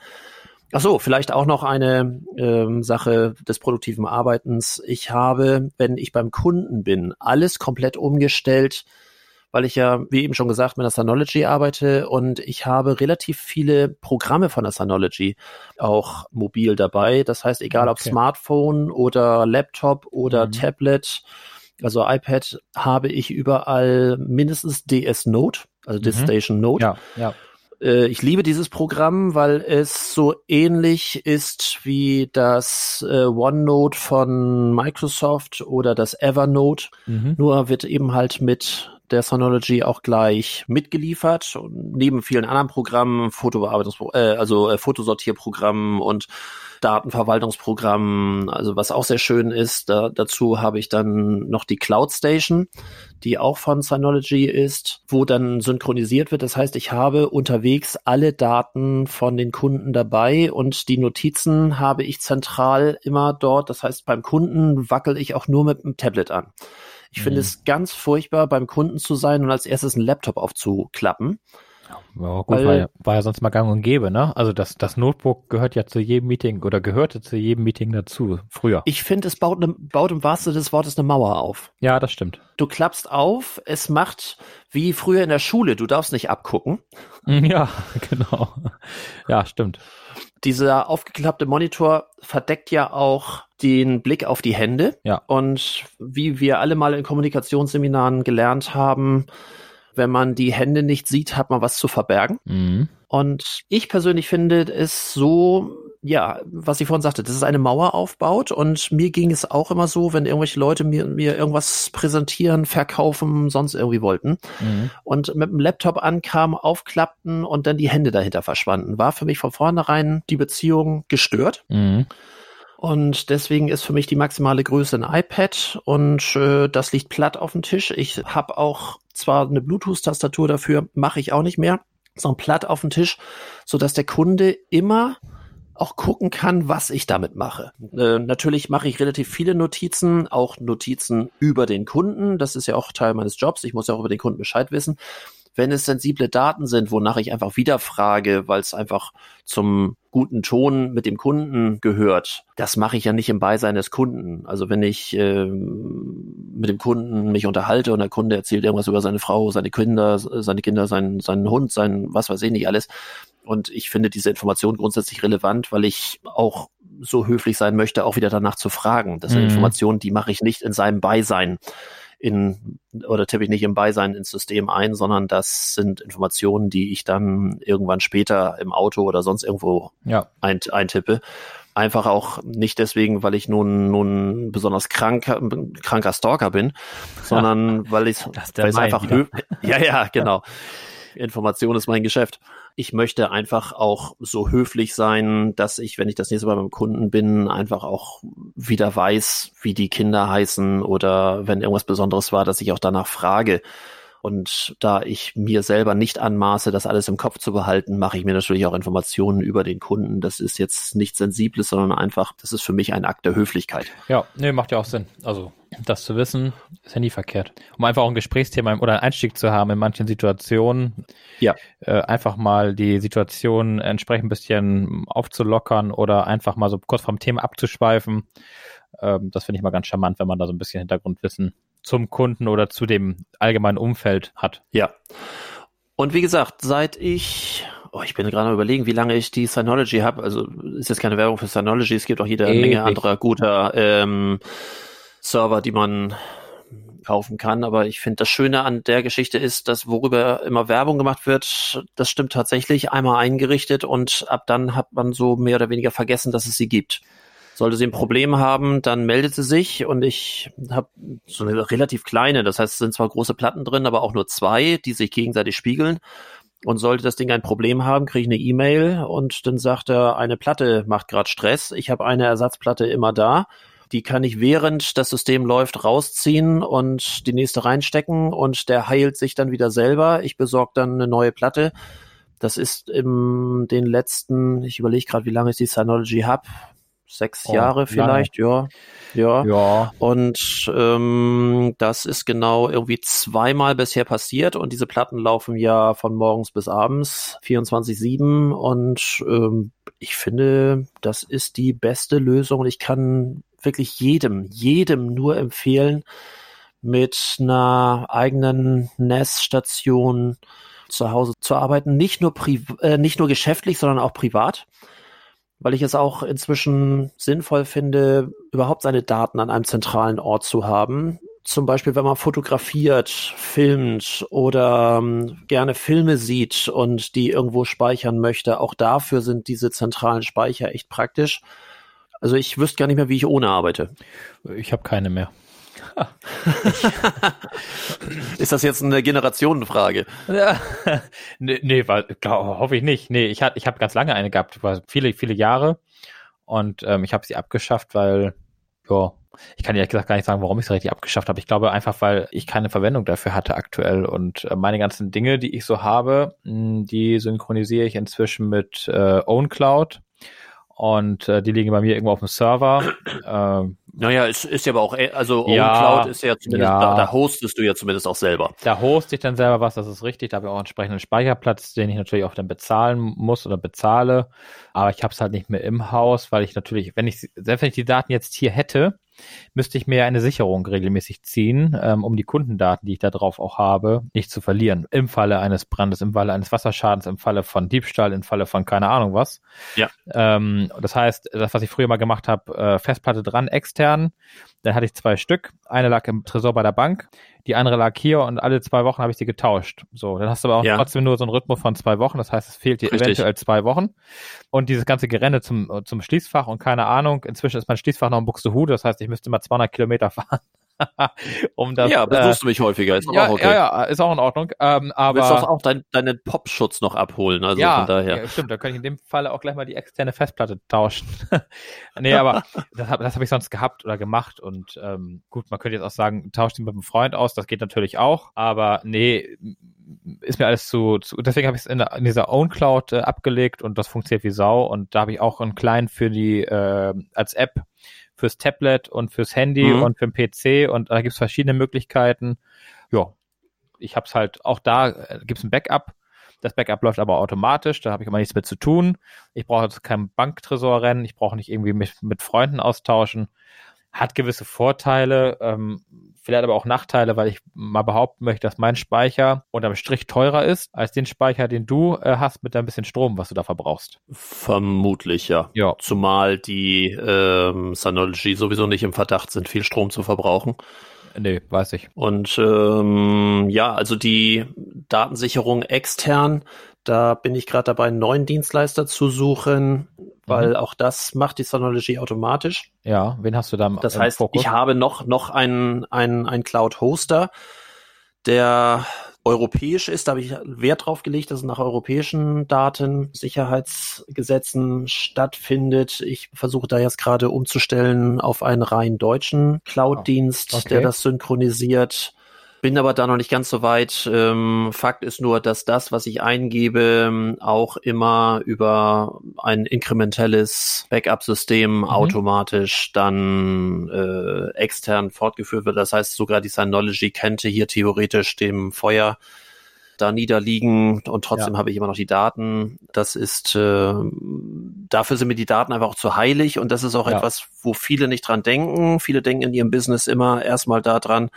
Ach so, vielleicht auch noch eine ähm, Sache des produktiven Arbeitens. Ich habe, wenn ich beim Kunden bin, alles komplett umgestellt, weil ich ja, wie eben schon gesagt, mit der Synology arbeite und ich habe relativ viele Programme von der Synology auch mobil dabei. Das heißt, egal okay. ob Smartphone oder Laptop oder mhm. Tablet, also iPad, habe ich überall mindestens DS Note, also mhm. Station Note. Ja, ja. Äh, ich liebe dieses Programm, weil es so ähnlich ist wie das äh, OneNote von Microsoft oder das Evernote. Mhm. Nur wird eben halt mit der Synology auch gleich mitgeliefert. Und neben vielen anderen Programmen, Fotobearbeitungs äh, also äh, Fotosortierprogrammen und Datenverwaltungsprogramm, also was auch sehr schön ist. Da, dazu habe ich dann noch die Cloud Station, die auch von Synology ist, wo dann synchronisiert wird. Das heißt, ich habe unterwegs alle Daten von den Kunden dabei und die Notizen habe ich zentral immer dort. Das heißt, beim Kunden wackel ich auch nur mit dem Tablet an. Ich mhm. finde es ganz furchtbar, beim Kunden zu sein und als erstes einen Laptop aufzuklappen. Ja, gut, Weil, war, ja, war ja sonst mal gang und gäbe, ne? Also das, das Notebook gehört ja zu jedem Meeting oder gehörte zu jedem Meeting dazu, früher. Ich finde, es baut, ne, baut im wahrsten des Wortes eine Mauer auf. Ja, das stimmt. Du klappst auf, es macht wie früher in der Schule, du darfst nicht abgucken. Ja, genau. Ja, stimmt. Dieser aufgeklappte Monitor verdeckt ja auch den Blick auf die Hände. Ja. Und wie wir alle mal in Kommunikationsseminaren gelernt haben, wenn man die Hände nicht sieht, hat man was zu verbergen. Mhm. Und ich persönlich finde es so, ja, was ich vorhin sagte, dass es eine Mauer aufbaut. Und mir ging es auch immer so, wenn irgendwelche Leute mir, mir irgendwas präsentieren, verkaufen, sonst irgendwie wollten. Mhm. Und mit dem Laptop ankamen, aufklappten und dann die Hände dahinter verschwanden. War für mich von vornherein die Beziehung gestört. Mhm. Und deswegen ist für mich die maximale Größe ein iPad und äh, das liegt platt auf dem Tisch. Ich habe auch zwar eine Bluetooth-Tastatur dafür, mache ich auch nicht mehr, sondern platt auf dem Tisch, so dass der Kunde immer auch gucken kann, was ich damit mache. Äh, natürlich mache ich relativ viele Notizen, auch Notizen über den Kunden. Das ist ja auch Teil meines Jobs. Ich muss ja auch über den Kunden Bescheid wissen wenn es sensible Daten sind, wonach ich einfach wieder frage, weil es einfach zum guten Ton mit dem Kunden gehört, das mache ich ja nicht im Beisein des Kunden. Also wenn ich äh, mit dem Kunden mich unterhalte und der Kunde erzählt irgendwas über seine Frau, seine Kinder, seine Kinder, seinen, seinen Hund, sein was weiß ich nicht alles. Und ich finde diese Information grundsätzlich relevant, weil ich auch so höflich sein möchte, auch wieder danach zu fragen. Das sind mhm. Informationen, die mache ich nicht in seinem Beisein in oder tippe ich nicht im Beisein ins System ein, sondern das sind Informationen, die ich dann irgendwann später im Auto oder sonst irgendwo ja. ein, eintippe. Einfach auch nicht deswegen, weil ich nun, nun besonders kranker, kranker Stalker bin, sondern ja, weil ich weil es einfach ja ja genau Information ist mein Geschäft ich möchte einfach auch so höflich sein, dass ich, wenn ich das nächste Mal beim Kunden bin, einfach auch wieder weiß, wie die Kinder heißen oder wenn irgendwas Besonderes war, dass ich auch danach frage. Und da ich mir selber nicht anmaße, das alles im Kopf zu behalten, mache ich mir natürlich auch Informationen über den Kunden. Das ist jetzt nichts Sensibles, sondern einfach, das ist für mich ein Akt der Höflichkeit. Ja, nee, macht ja auch Sinn. Also das zu wissen, ist ja nie verkehrt. Um einfach auch ein Gesprächsthema oder einen Einstieg zu haben in manchen Situationen. Ja. Äh, einfach mal die Situation entsprechend ein bisschen aufzulockern oder einfach mal so kurz vom Thema abzuschweifen. Ähm, das finde ich mal ganz charmant, wenn man da so ein bisschen Hintergrundwissen zum Kunden oder zu dem allgemeinen Umfeld hat. Ja. Und wie gesagt, seit ich Oh, ich bin gerade überlegen, wie lange ich die Synology habe. Also ist jetzt keine Werbung für Synology. Es gibt auch jede Ewig. Menge anderer guter ähm, Server, die man kaufen kann. Aber ich finde, das Schöne an der Geschichte ist, dass worüber immer Werbung gemacht wird, das stimmt tatsächlich einmal eingerichtet und ab dann hat man so mehr oder weniger vergessen, dass es sie gibt. Sollte sie ein Problem haben, dann meldet sie sich und ich habe so eine relativ kleine, das heißt, es sind zwar große Platten drin, aber auch nur zwei, die sich gegenseitig spiegeln. Und sollte das Ding ein Problem haben, kriege ich eine E-Mail und dann sagt er, eine Platte macht gerade Stress. Ich habe eine Ersatzplatte immer da. Die kann ich während das System läuft rausziehen und die nächste reinstecken und der heilt sich dann wieder selber. Ich besorge dann eine neue Platte. Das ist in den letzten, ich überlege gerade, wie lange ich die Synology habe, sechs oh, Jahre vielleicht, ja. Ja. ja. Und ähm, das ist genau irgendwie zweimal bisher passiert und diese Platten laufen ja von morgens bis abends 24-7 und ähm, ich finde, das ist die beste Lösung und ich kann wirklich jedem, jedem nur empfehlen, mit einer eigenen NAS-Station zu Hause zu arbeiten. Nicht nur, äh, nicht nur geschäftlich, sondern auch privat weil ich es auch inzwischen sinnvoll finde, überhaupt seine Daten an einem zentralen Ort zu haben. Zum Beispiel, wenn man fotografiert, filmt oder ähm, gerne Filme sieht und die irgendwo speichern möchte, auch dafür sind diese zentralen Speicher echt praktisch. Also ich wüsste gar nicht mehr, wie ich ohne arbeite. Ich habe keine mehr. ist das jetzt eine Generationenfrage? Ja. nee, nee glaub, hoffe ich nicht. Nee, ich, hat, ich habe ganz lange eine gehabt, viele, viele Jahre. Und ähm, ich habe sie abgeschafft, weil, ja, ich kann ehrlich gesagt gar nicht sagen, warum ich sie richtig abgeschafft habe. Ich glaube einfach, weil ich keine Verwendung dafür hatte aktuell. Und äh, meine ganzen Dinge, die ich so habe, mh, die synchronisiere ich inzwischen mit äh, OwnCloud und äh, die liegen bei mir irgendwo auf dem Server. Ähm, naja, ist, ist ja aber auch, äh, also ja, OwnCloud ist ja zumindest, ja. Da, da hostest du ja zumindest auch selber. Da hoste ich dann selber was, das ist richtig. Da habe ich auch einen entsprechenden Speicherplatz, den ich natürlich auch dann bezahlen muss oder bezahle. Aber ich habe es halt nicht mehr im Haus, weil ich natürlich, wenn ich, selbst wenn ich die Daten jetzt hier hätte, müsste ich mir eine Sicherung regelmäßig ziehen, ähm, um die Kundendaten, die ich da drauf auch habe, nicht zu verlieren. Im Falle eines Brandes, im Falle eines Wasserschadens, im Falle von Diebstahl, im Falle von keine Ahnung was. Ja. Ähm, das heißt, das, was ich früher mal gemacht habe, äh, Festplatte dran, extern, dann hatte ich zwei Stück. Eine lag im Tresor bei der Bank, die andere lag hier und alle zwei Wochen habe ich sie getauscht. So, dann hast du aber auch Ja. trotzdem nur so einen Rhythmus von zwei Wochen. Das heißt, es fehlt dir Richtig. eventuell zwei Wochen. Und dieses ganze Gerenne zum, zum Schließfach und keine Ahnung, inzwischen ist mein Schließfach noch in Buxtehude. Das heißt, ich müsste mal 200 Kilometer fahren, um das. ja, äh, besuchst du mich häufiger, ist ja, auch okay. ja, ja, ist auch in Ordnung. Ähm, Du willst aber doch auch dein, deinen Popschutz noch abholen, also ja, von daher. ja, stimmt. Da könnte ich in dem Falle auch gleich mal die externe Festplatte tauschen. nee, aber das habe das hab ich sonst gehabt oder gemacht. Und ähm, gut, man könnte jetzt auch sagen, tauscht ihn mit einem Freund aus. Das geht natürlich auch. Aber nee, ist mir alles zu, zu deswegen habe ich es in, in dieser Own Cloud äh, abgelegt und das funktioniert wie Sau. Und da habe ich auch einen Client für die äh, als App fürs Tablet und fürs Handy Mhm. und für den PC und da gibt's verschiedene Möglichkeiten. Ja, ich habe es halt auch da äh, gibt's ein Backup. Das Backup läuft aber automatisch, da habe ich immer nichts mit zu tun. Ich brauche jetzt kein Banktresor rennen, ich brauche nicht irgendwie mich mit Freunden austauschen. Hat gewisse Vorteile, ähm, vielleicht aber auch Nachteile, weil ich mal behaupten möchte, dass mein Speicher unterm Strich teurer ist als den Speicher, den du äh, hast mit ein bisschen Strom, was du da verbrauchst. Vermutlich, ja. Ja. Zumal die ähm, Synology sowieso nicht im Verdacht sind, viel Strom zu verbrauchen. Nee, weiß ich. Und ähm, ja, also die Datensicherung extern, da bin ich gerade dabei, einen neuen Dienstleister zu suchen, weil auch das macht die Synology automatisch. Ja, wen hast du da im Das im heißt, Fokus? ich habe noch, noch einen, einen, einen Cloud-Hoster, der europäisch ist. Da habe ich Wert drauf gelegt, dass es nach europäischen Datensicherheitsgesetzen stattfindet. Ich versuche da jetzt gerade umzustellen auf einen rein deutschen Cloud-Dienst, okay. der das synchronisiert. Bin aber da noch nicht ganz so weit. Ähm, Fakt ist nur, dass das, was ich eingebe, ähm, auch immer über ein inkrementelles Backup-System automatisch dann äh, extern fortgeführt wird. Das heißt, sogar die Synology könnte hier theoretisch dem Feuer da niederliegen und trotzdem habe ich immer noch die Daten. Das ist, äh, dafür sind mir die Daten einfach auch zu heilig und das ist auch Ja. etwas, wo viele nicht dran denken. Viele denken in ihrem Business immer erstmal daran,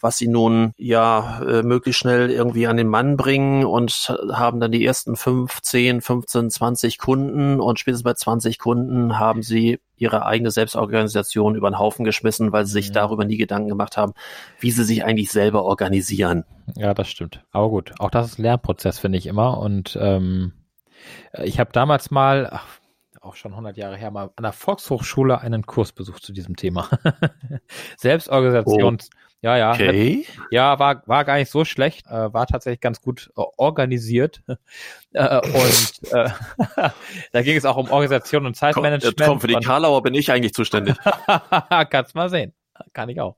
was sie nun ja äh, möglichst schnell irgendwie an den Mann bringen und haben dann die ersten 5, 10, 15, 20 Kunden und spätestens bei 20 Kunden haben sie ihre eigene Selbstorganisation über den Haufen geschmissen, weil sie sich Mhm. darüber nie Gedanken gemacht haben, wie sie sich eigentlich selber organisieren. Ja, das stimmt. Aber gut, auch das ist ein Lernprozess, finde ich immer. Und ähm, ich habe damals mal, ach, auch schon 100 Jahre her, mal an der Volkshochschule einen Kurs besucht zu diesem Thema. Selbstorganisation. Ja, ja. Okay. Ja, war, war gar nicht so schlecht, äh, war tatsächlich ganz gut äh, organisiert. äh, und äh, da ging es auch um Organisation und Komm, Zeitmanagement. jetzt komm, für die Karlauer bin ich eigentlich zuständig. Kannst mal sehen. Kann ich auch.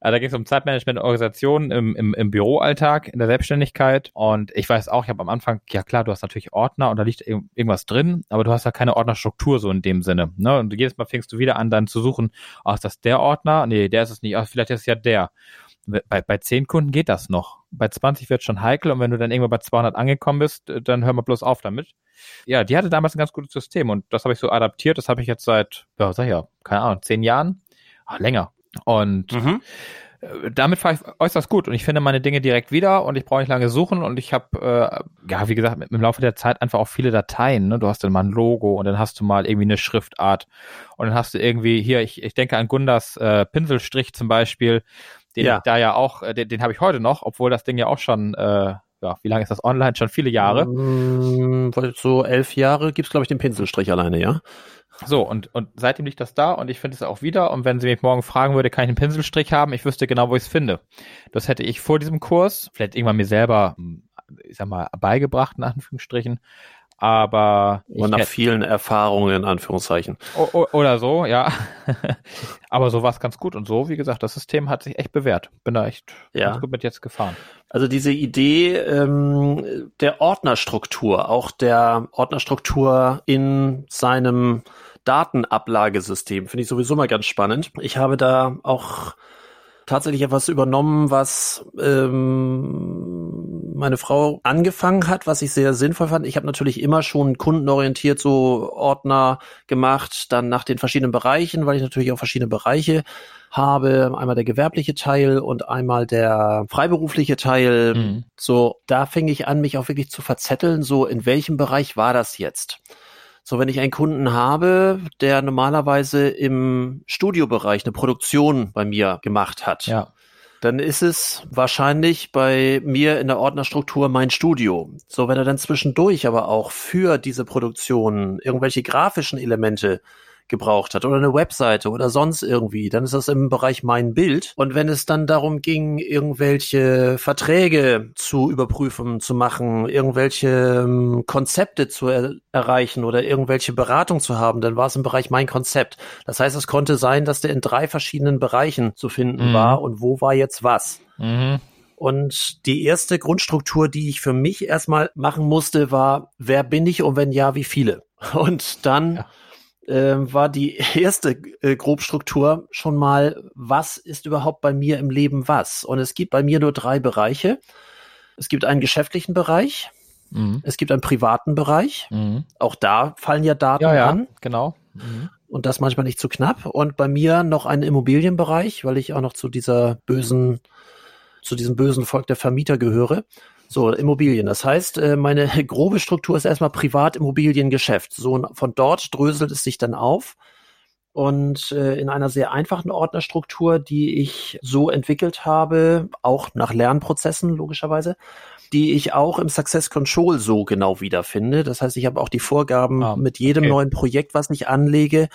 Äh, Da ging es um Zeitmanagement Organisation im, im, im Büroalltag, in der Selbstständigkeit. Und ich weiß auch, ich habe am Anfang, ja klar, du hast natürlich Ordner und da liegt irg- irgendwas drin, aber du hast ja keine Ordnerstruktur so in dem Sinne. Ne? Und jedes Mal fängst du wieder an, dann zu suchen, ach, ist das der Ordner? Nee, der ist es nicht. Ach, vielleicht ist es ja der. Bei, bei 10 Kunden geht das noch. Bei 20 wird schon heikel und wenn du dann irgendwann bei 200 angekommen bist, äh, dann hör mal bloß auf damit. Ja, die hatte damals ein ganz gutes System und das habe ich so adaptiert. Das habe ich jetzt seit, ja, sag ich ja, keine Ahnung, zehn Jahren, Ach, länger. Und Mhm. äh, damit fahre ich äußerst gut und ich finde meine Dinge direkt wieder und ich brauche nicht lange suchen und ich habe, äh, ja, wie gesagt, mit, im Laufe der Zeit einfach auch viele Dateien. Ne? Du hast dann mal ein Logo und dann hast du mal irgendwie eine Schriftart und dann hast du irgendwie hier, ich, ich denke an Gundas äh, Pinselstrich zum Beispiel, den Ja. ich da ja auch, äh, den, den habe ich heute noch, obwohl das Ding ja auch schon, äh, ja, wie lange ist das online? Schon viele Jahre. Mm, So elf Jahre gibt's glaube ich, den Pinselstrich alleine, ja? So, und, und seitdem liegt das da und ich finde es auch wieder. Und wenn sie mich morgen fragen würde, kann ich einen Pinselstrich haben, ich wüsste genau, wo ich es finde. Das hätte ich vor diesem Kurs vielleicht irgendwann mir selber, hm, ich sag mal, beigebracht, in Anführungsstrichen. Aber und nach vielen Erfahrungen in Anführungszeichen. Oder so, ja. aber so war es ganz gut und so, wie gesagt, das System hat sich echt bewährt. Bin da echt ja. ganz gut mit jetzt gefahren. Also diese Idee ähm, der Ordnerstruktur, auch der Ordnerstruktur in seinem Datenablagesystem, finde ich sowieso mal ganz spannend. Ich habe da auch tatsächlich etwas übernommen, was ähm, meine Frau angefangen hat, was ich sehr sinnvoll fand. Ich habe natürlich immer schon kundenorientiert so Ordner gemacht, dann nach den verschiedenen Bereichen, weil ich natürlich auch verschiedene Bereiche habe. Einmal der gewerbliche Teil und einmal der freiberufliche Teil. Mhm. So, da fing ich an, mich auch wirklich zu verzetteln, so in welchem Bereich war das jetzt? So, wenn ich einen Kunden habe, der normalerweise im Studiobereich eine Produktion bei mir gemacht hat, ja. Dann ist es wahrscheinlich bei mir in der Ordnerstruktur mein Studio. So, wenn er dann zwischendurch aber auch für diese Produktion irgendwelche grafischen Elemente gebraucht hat oder eine Webseite oder sonst irgendwie, dann ist das im Bereich mein Bild. Und wenn es dann darum ging, irgendwelche Verträge zu überprüfen, zu machen, irgendwelche ähm, Konzepte zu er erreichen oder irgendwelche Beratung zu haben, dann war es im Bereich mein Konzept. Das heißt, es konnte sein, dass der in drei verschiedenen Bereichen zu finden mhm. war und wo war jetzt was. Mhm. Und die erste Grundstruktur, die ich für mich erstmal machen musste, war, wer bin ich und wenn ja, wie viele? Und dann ja äh, war die erste äh, Grobstruktur schon mal, was ist überhaupt bei mir im Leben was? Und es gibt bei mir nur drei Bereiche. Es gibt einen geschäftlichen Bereich, mhm. es gibt einen privaten Bereich. Mhm. Auch da fallen ja Daten ja, ja, an. Genau. Mhm. Und das manchmal nicht zu knapp. Und bei mir noch einen Immobilienbereich, weil ich auch noch zu dieser bösen, zu diesem bösen Volk der Vermieter gehöre. So, Immobilien. Das heißt, äh, meine grobe Struktur ist erstmal Privatimmobiliengeschäft. So von dort dröselt es sich dann auf. Und äh, in einer sehr einfachen Ordnerstruktur, die ich so entwickelt habe, auch nach Lernprozessen logischerweise, die ich auch im Success Control so genau wiederfinde. Das heißt, ich habe auch die Vorgaben ah, mit jedem okay. neuen Projekt, was ich anlege,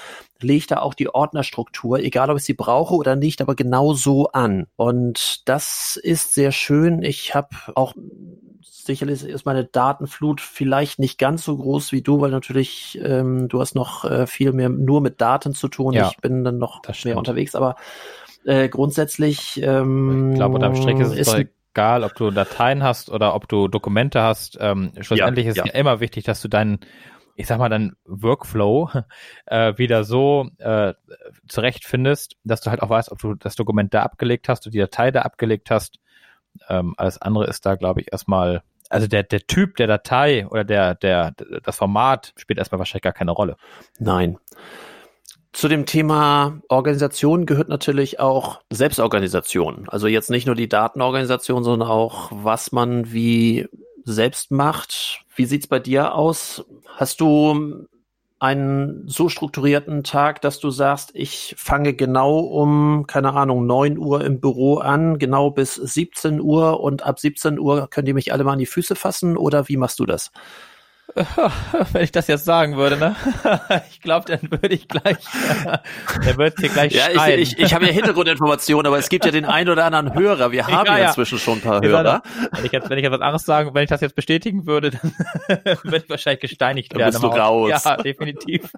lege ich da auch die Ordnerstruktur, egal ob ich sie brauche oder nicht, aber genau so an. Und das ist sehr schön. Ich habe auch sicherlich ist meine Datenflut vielleicht nicht ganz so groß wie du, weil natürlich ähm, du hast noch äh, viel mehr nur mit Daten zu tun. Ja, ich bin dann noch mehr unterwegs, aber äh, grundsätzlich ähm, ich glaube, unterm Strich ist es ist egal, ob du Dateien hast oder ob du Dokumente hast. Ähm, schlussendlich ja, ist ja. immer wichtig, dass du deinen ich sag mal, deinen Workflow äh, wieder so äh, zurechtfindest, dass du halt auch weißt, ob du das Dokument da abgelegt hast, du die Datei da abgelegt hast. Ähm, alles andere ist da, glaube ich, erstmal, also der, der Typ der Datei oder der, der, das Format spielt erstmal wahrscheinlich gar keine Rolle. Nein. Zu dem Thema Organisation gehört natürlich auch Selbstorganisation. Also jetzt nicht nur die Datenorganisation, sondern auch, was man wie selbst macht. Wie sieht's bei dir aus? Hast du einen so strukturierten Tag, dass du sagst, ich fange genau um, keine Ahnung, neun Uhr im Büro an, genau bis 17 Uhr und ab 17 Uhr könnt ihr mich alle mal an die Füße fassen oder wie machst du das? Wenn ich das jetzt sagen würde, ne? Ich glaube, dann würde ich gleich, der wird hier gleich ja, schreien. Ich, ich, ich habe ja Hintergrundinformationen, aber es gibt ja den einen oder anderen Hörer. Wir haben ja, ja inzwischen schon ein paar Hörer. Wenn ich jetzt, wenn ich jetzt was anderes sagen, wenn ich das jetzt bestätigen würde, dann würde ich wahrscheinlich gesteinigt werden. Dann bist du raus. Ja, definitiv.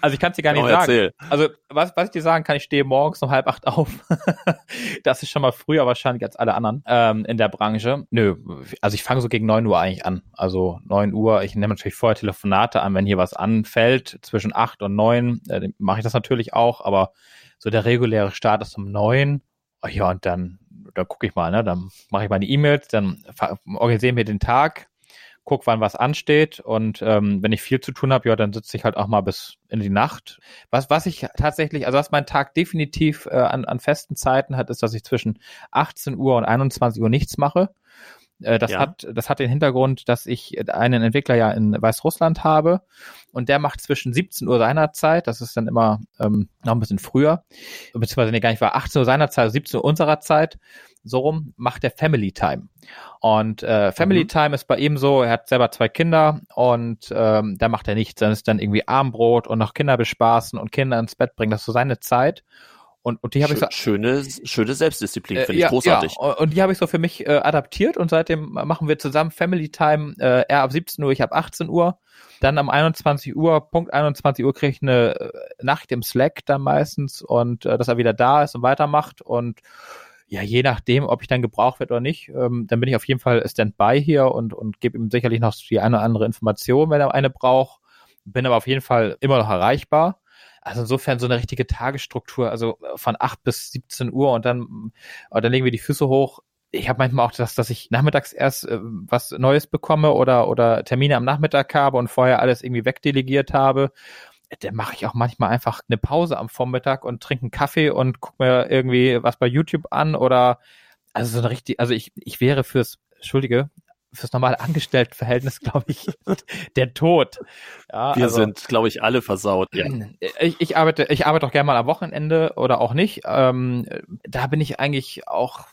Also ich kann es dir gar nicht sagen. Erzähl. Also was, was ich dir sagen kann, ich stehe morgens um halb acht auf. das ist schon mal früher wahrscheinlich als alle anderen ähm, in der Branche. Nö, also ich fange so gegen neun Uhr eigentlich an. Also neun Uhr, ich nehme natürlich vorher Telefonate an, wenn hier was anfällt. Zwischen acht und neun äh, mache ich das natürlich auch, aber so der reguläre Start ist um neun. Oh ja, und dann, dann gucke ich mal, ne? Dann mache ich meine E-Mails, dann organisieren wir den Tag guck, wann was ansteht und ähm, wenn ich viel zu tun habe, ja, dann sitze ich halt auch mal bis in die Nacht. Was, was ich tatsächlich, also was mein Tag definitiv äh, an, an festen Zeiten hat, ist, dass ich zwischen 18 Uhr und 21 Uhr nichts mache. Äh, das ja. hat, das hat den Hintergrund, dass ich einen Entwickler ja in Weißrussland habe und der macht zwischen 17 Uhr seiner Zeit, das ist dann immer ähm, noch ein bisschen früher, beziehungsweise nee, gar nicht war 18 Uhr seiner Zeit, 17 Uhr unserer Zeit so rum, macht er Family Time. Und äh, Family mhm. Time ist bei ihm so, er hat selber zwei Kinder und ähm, da macht er nichts. Dann ist dann irgendwie Armbrot und noch Kinder bespaßen und Kinder ins Bett bringen. Das ist so seine Zeit. Und, und die habe ich so schöne schöne Selbstdisziplin, finde äh, ja, ich großartig. Ja, und die habe ich so für mich äh, adaptiert und seitdem machen wir zusammen Family Time, äh, er ab 17 Uhr, ich ab 18 Uhr. Dann am 21 Uhr, Punkt 21 Uhr kriege ich eine äh, Nacht im Slack dann meistens und äh, dass er wieder da ist und weitermacht und ja, je nachdem, ob ich dann gebraucht werde oder nicht, ähm, dann bin ich auf jeden Fall Standby hier und, und gebe ihm sicherlich noch die eine oder andere Information, wenn er eine braucht. Bin aber auf jeden Fall immer noch erreichbar. Also insofern so eine richtige Tagesstruktur, also von 8 bis 17 Uhr und dann, und dann legen wir die Füße hoch. Ich habe manchmal auch das, dass ich nachmittags erst äh, was Neues bekomme oder, oder Termine am Nachmittag habe und vorher alles irgendwie wegdelegiert habe dann mache ich auch manchmal einfach eine Pause am Vormittag und trinke einen Kaffee und gucke mir irgendwie was bei YouTube an oder also so eine richtig, also ich, ich wäre fürs, Entschuldige, fürs normale Angestelltenverhältnis, glaube ich, der Tod. Ja, Wir also, sind, glaube ich, alle versaut. Ja. Ich, ich arbeite, ich arbeite auch gerne mal am Wochenende oder auch nicht. Ähm, da bin ich eigentlich auch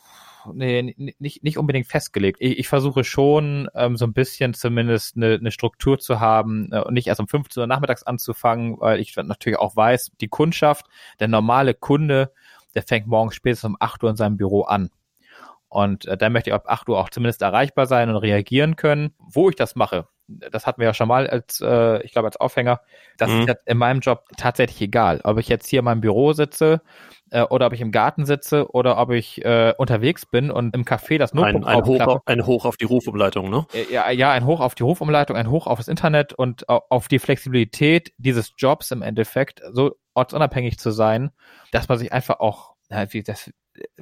nee, nicht, nicht unbedingt festgelegt. Ich, ich versuche schon, ähm, so ein bisschen zumindest eine, eine Struktur zu haben äh, und nicht erst um 15 Uhr nachmittags anzufangen, weil ich natürlich auch weiß, die Kundschaft, der normale Kunde, der fängt morgens spätestens um 8 Uhr in seinem Büro an. Und äh, da möchte ich ab 8 Uhr auch zumindest erreichbar sein und reagieren können. Wo ich das mache, das hatten wir ja schon mal als, äh, ich glaube, als Aufhänger. Das mhm. ist in meinem Job tatsächlich egal. Ob ich jetzt hier in meinem Büro sitze äh, oder ob ich im Garten sitze oder ob ich äh, unterwegs bin und im Café das Notebook ein, ein, Hoch auf, ein Hoch auf die Rufumleitung, ne? Äh, ja, ja, ein Hoch auf die Rufumleitung, ein Hoch auf das Internet und auf die Flexibilität dieses Jobs im Endeffekt, so ortsunabhängig zu sein, dass man sich einfach auch, ja, wie das,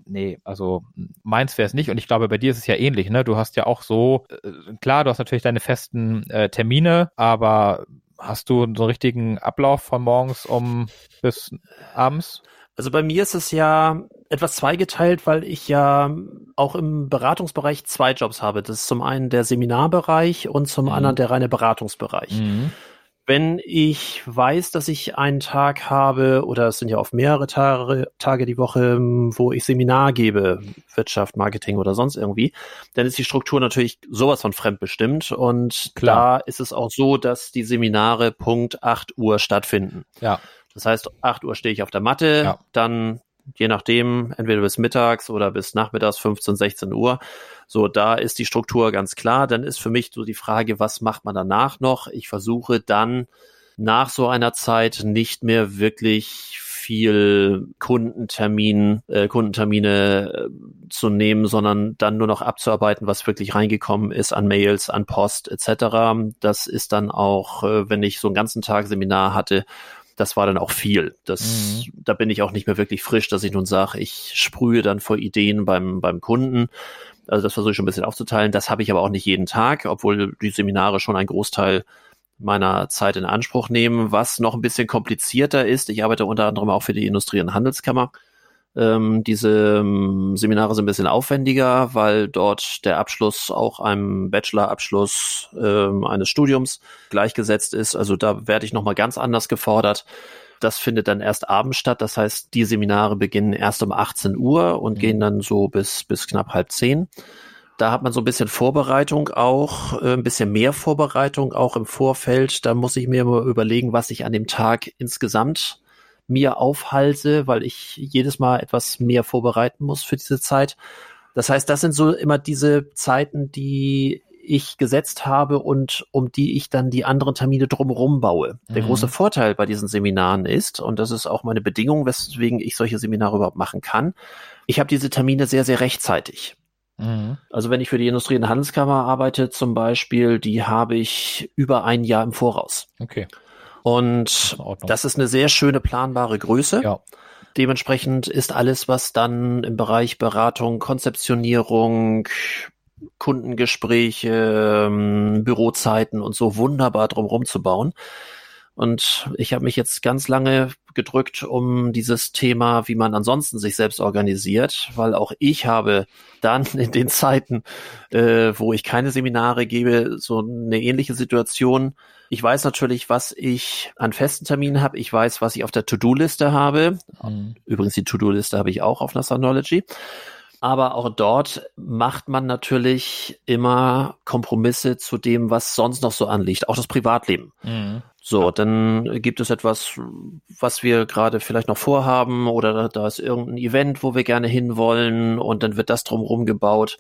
nee, also meins wäre es nicht und ich glaube, bei dir ist es ja ähnlich, ne? Du hast ja auch so, äh, klar, du hast natürlich deine festen äh, Termine, aber hast du so einen richtigen Ablauf von morgens um bis abends? Also bei mir ist es ja etwas zweigeteilt, weil ich ja auch im Beratungsbereich zwei Jobs habe. Das ist zum einen der Seminarbereich und zum mhm. anderen der reine Beratungsbereich. Mhm. Wenn ich weiß, dass ich einen Tag habe, oder es sind ja oft mehrere Tage, Tage die Woche, wo ich Seminar gebe, Wirtschaft, Marketing oder sonst irgendwie, dann ist die Struktur natürlich sowas von fremdbestimmt. Und Klar. da ist es auch so, dass die Seminare Punkt 8 Uhr stattfinden. Ja. Das heißt, 8 Uhr stehe ich auf der Matte, ja. dann je nachdem, entweder bis mittags oder bis nachmittags 15, 16 Uhr. So, da ist die Struktur ganz klar. Dann ist für mich so die Frage, was macht man danach noch? Ich versuche dann nach so einer Zeit nicht mehr wirklich viel Kundentermin, äh, Kundentermine äh, zu nehmen, sondern dann nur noch abzuarbeiten, was wirklich reingekommen ist an Mails, an Post etc. Das ist dann auch, äh, wenn ich so einen ganzen Tag Seminar hatte, das war dann auch viel. Das, mhm. Da bin ich auch nicht mehr wirklich frisch, dass ich nun sage, ich sprühe dann vor Ideen beim, beim Kunden. Also das versuche ich schon ein bisschen aufzuteilen. Das habe ich aber auch nicht jeden Tag, obwohl die Seminare schon einen Großteil meiner Zeit in Anspruch nehmen. Was noch ein bisschen komplizierter ist, ich arbeite unter anderem auch für die Industrie- und Handelskammer. Ähm, diese ähm, Seminare sind ein bisschen aufwendiger, weil dort der Abschluss auch einem Bachelor-Abschluss ähm, eines Studiums gleichgesetzt ist. Also da werde ich nochmal ganz anders gefordert. Das findet dann erst abends statt. Das heißt, die Seminare beginnen erst um 18 Uhr und mhm. gehen dann so bis, bis knapp halb zehn. Da hat man so ein bisschen Vorbereitung auch, äh, ein bisschen mehr Vorbereitung auch im Vorfeld. Da muss ich mir mal überlegen, was ich an dem Tag insgesamt mir aufhalte, weil ich jedes Mal etwas mehr vorbereiten muss für diese Zeit. Das heißt, das sind so immer diese Zeiten, die ich gesetzt habe und um die ich dann die anderen Termine drumherum baue. Mhm. Der große Vorteil bei diesen Seminaren ist, und das ist auch meine Bedingung, weswegen ich solche Seminare überhaupt machen kann, ich habe diese Termine sehr, sehr rechtzeitig. Mhm. Also wenn ich für die Industrie- und Handelskammer arbeite zum Beispiel, die habe ich über ein Jahr im Voraus. Okay. Und das ist eine sehr schöne planbare Größe. Ja. Dementsprechend ist alles, was dann im Bereich Beratung, Konzeptionierung, Kundengespräche, ähm, Bürozeiten und so wunderbar drumherum zu bauen. Und ich habe mich jetzt ganz lange gedrückt um dieses Thema, wie man ansonsten sich selbst organisiert, weil auch ich habe dann in den Zeiten, äh, wo ich keine Seminare gebe, so eine ähnliche Situation. Ich weiß natürlich, was ich an festen Terminen habe. Ich weiß, was ich auf der To-Do-Liste habe. Mhm. Übrigens, die To-Do-Liste habe ich auch auf Nasanology. Aber auch dort macht man natürlich immer Kompromisse zu dem, was sonst noch so anliegt, auch das Privatleben. Mhm. So, dann gibt es etwas, was wir gerade vielleicht noch vorhaben oder da ist irgendein Event, wo wir gerne hinwollen und dann wird das drumherum gebaut.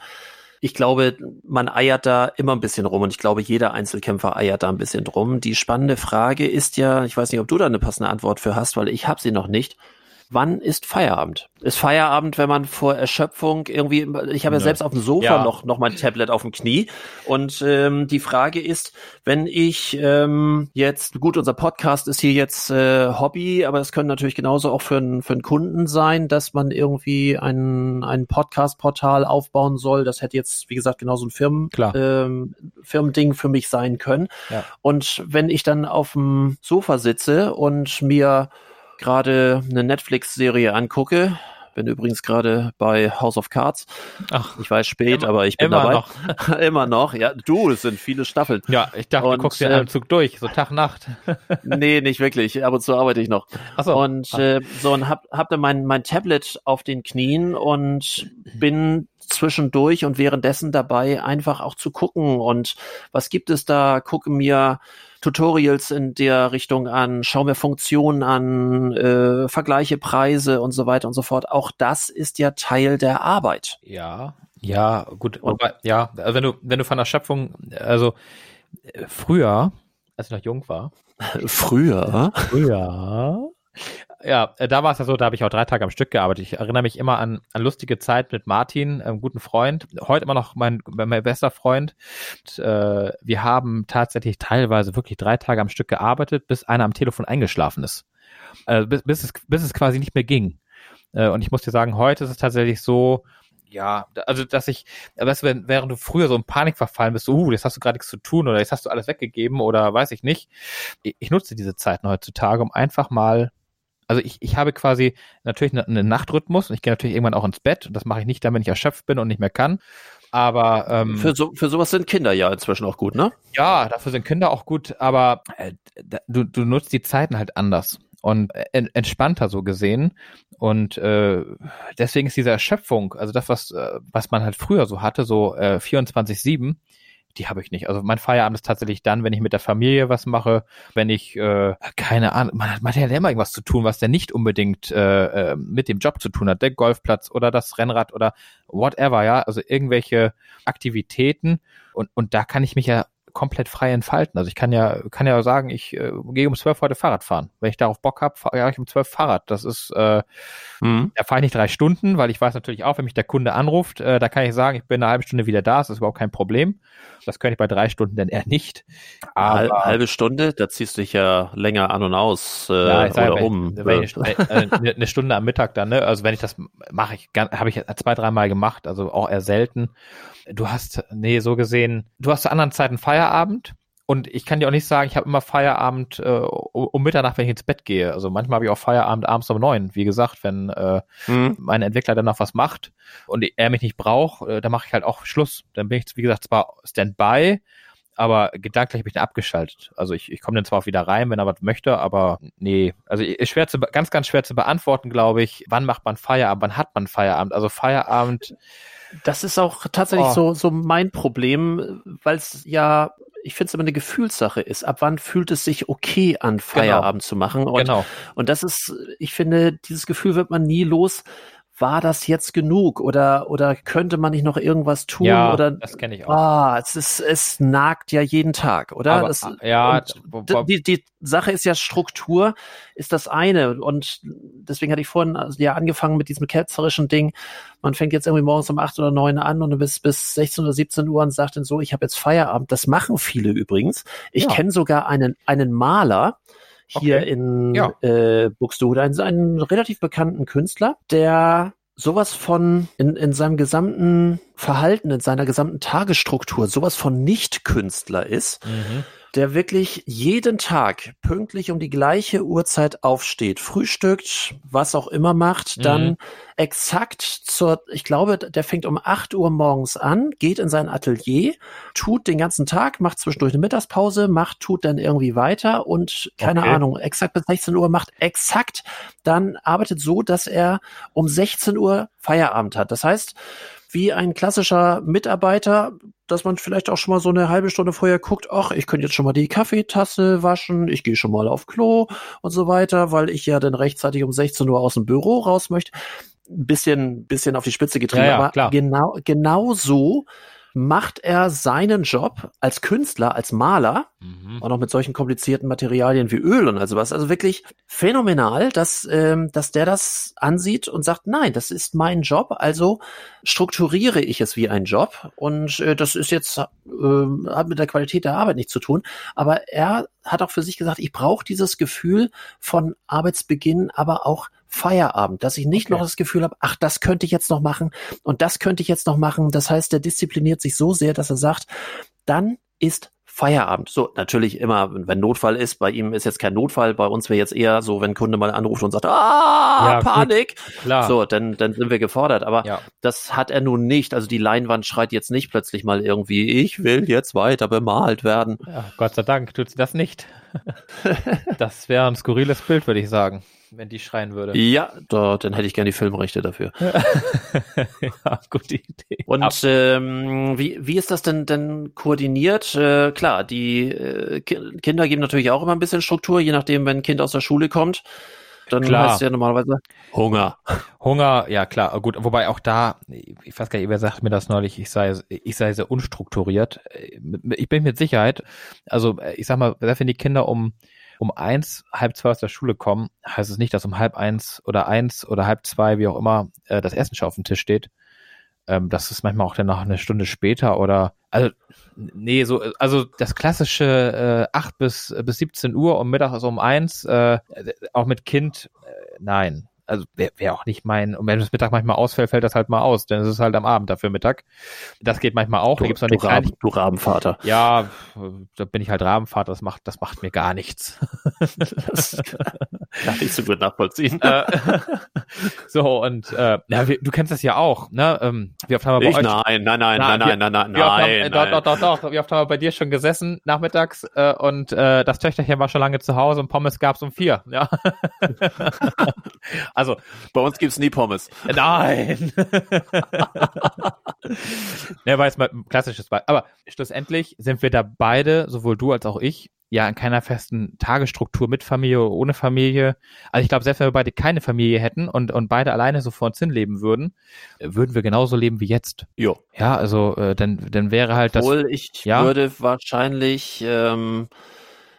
Ich glaube, man eiert da immer ein bisschen rum und ich glaube, jeder Einzelkämpfer eiert da ein bisschen drum. Die spannende Frage ist ja, ich weiß nicht, ob du da eine passende Antwort für hast, weil ich habe sie noch nicht wann ist Feierabend? Ist Feierabend, wenn man vor Erschöpfung irgendwie, ich habe ja selbst auf dem Sofa ja. noch, noch mein Tablet auf dem Knie und ähm, die Frage ist, wenn ich ähm, jetzt, gut, unser Podcast ist hier jetzt äh, Hobby, aber es können natürlich genauso auch für, einen für einen Kunden sein, dass man irgendwie ein, ein Podcast-Portal aufbauen soll. Das hätte jetzt, wie gesagt, genauso ein Firmen, Klar. Ähm, Firmending für mich sein können. Ja. Und wenn ich dann auf dem Sofa sitze und mir gerade eine Netflix-Serie angucke. Bin übrigens gerade bei House of Cards. Ach, ich weiß spät, immer, aber ich bin immer dabei. Noch. immer noch. Ja, du, es sind viele Staffeln. Ja, ich dachte, und, du guckst äh, einen Zug durch, so Tag Nacht. nee, nicht wirklich. Ab und zu arbeite ich noch. Ach so. Und äh, so und hab, hab dann mein mein Tablet auf den Knien und bin zwischendurch und währenddessen dabei einfach auch zu gucken und was gibt es da? Gucke mir Tutorials in der Richtung an, schau mir Funktionen an, äh, vergleiche Preise und so weiter und so fort. Auch das ist ja Teil der Arbeit. Ja, ja, gut. Und, aber, ja, also wenn du, wenn du von der Schöpfung, also äh, früher, als ich noch jung war. früher? Früher ja, äh, da war es ja so, da habe ich auch drei Tage am Stück gearbeitet. Ich erinnere mich immer an, an lustige Zeit mit Martin, einem guten Freund, heute immer noch mein, mein bester Freund. Und, äh, wir haben tatsächlich teilweise wirklich drei Tage am Stück gearbeitet, bis einer am Telefon eingeschlafen ist. Also bis, bis, es, bis es quasi nicht mehr ging. Äh, und ich muss dir sagen, heute ist es tatsächlich so, ja, also dass ich, weißt du, wenn, während du früher so in Panik verfallen bist, so, uh, jetzt hast du gerade nichts zu tun oder jetzt hast du alles weggegeben oder weiß ich nicht. Ich, ich nutze diese Zeiten heutzutage, um einfach mal also ich, ich habe quasi natürlich einen Nachtrhythmus und ich gehe natürlich irgendwann auch ins Bett und das mache ich nicht dann, wenn ich erschöpft bin und nicht mehr kann. Aber ähm, für, so, für sowas sind Kinder ja inzwischen auch gut, ne? Ja, dafür sind Kinder auch gut, aber äh, du, du nutzt die Zeiten halt anders und äh, entspannter so gesehen. Und äh, deswegen ist diese Erschöpfung, also das, was, äh, was man halt früher so hatte, so äh, 24-7, die habe ich nicht. Also mein Feierabend ist tatsächlich dann, wenn ich mit der Familie was mache, wenn ich, äh, keine Ahnung, man hat, man hat ja immer irgendwas zu tun, was der nicht unbedingt äh, äh, mit dem Job zu tun hat, der Golfplatz oder das Rennrad oder whatever, ja, also irgendwelche Aktivitäten. Und, und da kann ich mich ja komplett frei entfalten. Also ich kann ja, kann ja sagen, ich äh, gehe um zwölf heute Fahrrad fahren. Wenn ich darauf Bock habe, fahre ich um zwölf Fahrrad. Das ist, äh, mhm. da fahre ich nicht drei Stunden, weil ich weiß natürlich auch, wenn mich der Kunde anruft, äh, da kann ich sagen, ich bin eine halbe Stunde wieder da, das ist überhaupt kein Problem. Das könnte ich bei drei Stunden dann eher nicht. Aber, halbe Stunde, da ziehst du dich ja länger an und aus äh, ja, sage, oder wenn, um. Wenn ich, äh, eine Stunde am Mittag dann, ne? Also wenn ich das mache, ich habe ich zwei, dreimal gemacht, also auch eher selten du hast, nee, so gesehen, du hast zu anderen Zeiten Feierabend. Und ich kann dir auch nicht sagen, ich habe immer Feierabend äh, um Mitternacht, wenn ich ins Bett gehe. Also manchmal habe ich auch Feierabend abends um neun. Wie gesagt, wenn äh, mhm. mein Entwickler dann noch was macht und er mich nicht braucht, äh, dann mache ich halt auch Schluss. Dann bin ich, wie gesagt, zwar Standby, aber gedanklich habe ich den abgeschaltet. Also ich, ich komme dann zwar auch wieder rein, wenn er was möchte, aber nee, also ist schwer zu, ganz, ganz schwer zu beantworten, glaube ich. Wann macht man Feierabend? Wann hat man Feierabend? Also Feierabend das ist auch tatsächlich oh. so, so mein Problem, weil es ja, ich finde es immer eine Gefühlssache ist. Ab wann fühlt es sich okay an, genau. Feierabend genau. zu machen? Und, genau. Und das ist, ich finde, dieses Gefühl wird man nie los, war das jetzt genug oder oder könnte man nicht noch irgendwas tun ja, oder das kenne ich auch. Ah, es ist es nagt ja jeden Tag, oder? Aber, das, ja, die die Sache ist ja Struktur ist das eine und deswegen hatte ich vorhin also ja angefangen mit diesem ketzerischen Ding. Man fängt jetzt irgendwie morgens um acht oder neun an und bis bis 16 oder 17 Uhr und sagt dann so, ich habe jetzt Feierabend. Das machen viele übrigens. Ich ja. kenne sogar einen einen Maler, hier okay. in ja. äh, Buxtehude, einen, einen relativ bekannten Künstler, der sowas von in, in seinem gesamten Verhalten, in seiner gesamten Tagesstruktur, sowas von Nicht-Künstler ist. Mhm der wirklich jeden Tag pünktlich um die gleiche Uhrzeit aufsteht, frühstückt, was auch immer macht, mhm. dann exakt zur, ich glaube, der fängt um 8 Uhr morgens an, geht in sein Atelier, tut den ganzen Tag, macht zwischendurch eine Mittagspause, macht, tut dann irgendwie weiter und keine okay. Ahnung, exakt bis 16 Uhr macht exakt, dann arbeitet so, dass er um 16 Uhr Feierabend hat. Das heißt, wie ein klassischer Mitarbeiter, dass man vielleicht auch schon mal so eine halbe Stunde vorher guckt, ach, ich könnte jetzt schon mal die Kaffeetasse waschen, ich gehe schon mal auf Klo und so weiter, weil ich ja dann rechtzeitig um 16 Uhr aus dem Büro raus möchte. Ein bisschen, bisschen auf die Spitze getrieben, Ja, ja, aber klar. genau, genau so macht er seinen Job als Künstler, als Maler, Mhm. auch noch mit solchen komplizierten Materialien wie Öl und also was. Also wirklich phänomenal, dass, ähm, dass der das ansieht und sagt, nein, das ist mein Job, also strukturiere ich es wie ein Job. Und äh, das ist jetzt, ähm, hat mit der Qualität der Arbeit nichts zu tun. Aber er hat auch für sich gesagt, ich brauche dieses Gefühl von Arbeitsbeginn, aber auch Feierabend, dass ich nicht Okay. noch das Gefühl habe, ach, das könnte ich jetzt noch machen und das könnte ich jetzt noch machen. Das heißt, er diszipliniert sich so sehr, dass er sagt, dann ist Feierabend. So, natürlich immer, wenn Notfall ist, bei ihm ist jetzt kein Notfall, bei uns wäre jetzt eher so, wenn ein Kunde mal anruft und sagt, ah, Ja, gut. Panik. Klar. So, dann, dann sind wir gefordert. Aber Ja. das hat er nun nicht. Also die Leinwand schreit jetzt nicht plötzlich mal irgendwie, ich will jetzt weiter bemalt werden. Ja, Gott sei Dank tut sie das nicht. das wäre ein skurriles Bild, würde ich sagen, wenn die schreien würde. Ja, da, dann hätte ich gerne die Filmrechte dafür. ja, gute Idee. Und Ab- ähm, wie, wie ist das denn denn koordiniert? Äh, klar, die äh, Ki Kinder geben natürlich auch immer ein bisschen Struktur, je nachdem, wenn ein Kind aus der Schule kommt. Dann Klar. heißt es ja normalerweise Hunger. Hunger, ja klar, gut, wobei auch da, ich weiß gar nicht, wer sagt mir das neulich, ich sei, ich sei sehr unstrukturiert. Ich bin mit Sicherheit, also ich sag mal, wenn die Kinder um um eins, halb zwei aus der Schule kommen, heißt es nicht, dass um halb eins oder eins oder halb zwei, wie auch immer, äh, das Essen schon auf dem Tisch steht. Ähm, das ist manchmal auch dann noch eine Stunde später oder also nee, so also das klassische äh, 8 bis bis 17 Uhr und mittags also um eins, äh, auch mit Kind, äh, nein. Also wäre wär auch nicht mein, und wenn das Mittag manchmal ausfällt, fällt das halt mal aus, denn es ist halt am Abend dafür Mittag. Das geht manchmal auch. da Du, gibt's noch du, kleine, Raben, du Rabenvater. ja, da bin ich halt Rabenvater, das macht, das macht mir gar nichts. Das kann ich so gut nachvollziehen. äh, so, und äh, ja, wir, du kennst das ja auch, ne? Ähm, wie oft haben wir bei Ich, euch nein, nein, nein, Na, nein, nein, nein, nein, haben, äh, nein, doch, nein. doch, doch, doch. Wie oft haben wir bei dir schon gesessen nachmittags äh, und äh, das Töchterchen war schon lange zu Hause und Pommes gab's um vier. Ja. also Bei uns gibt's nie Pommes. nein. ja, war jetzt mal ein klassisches Beispiel. Aber schlussendlich sind wir da beide, sowohl du als auch ich, ja in keiner festen Tagesstruktur mit Familie oder ohne Familie. Also ich glaube, selbst wenn wir beide keine Familie hätten und, und beide alleine so vor uns hin leben würden, äh, würden wir genauso leben wie jetzt. Jo. Ja, also äh, dann, dann wäre halt das. Obwohl ich ja. würde wahrscheinlich, ähm,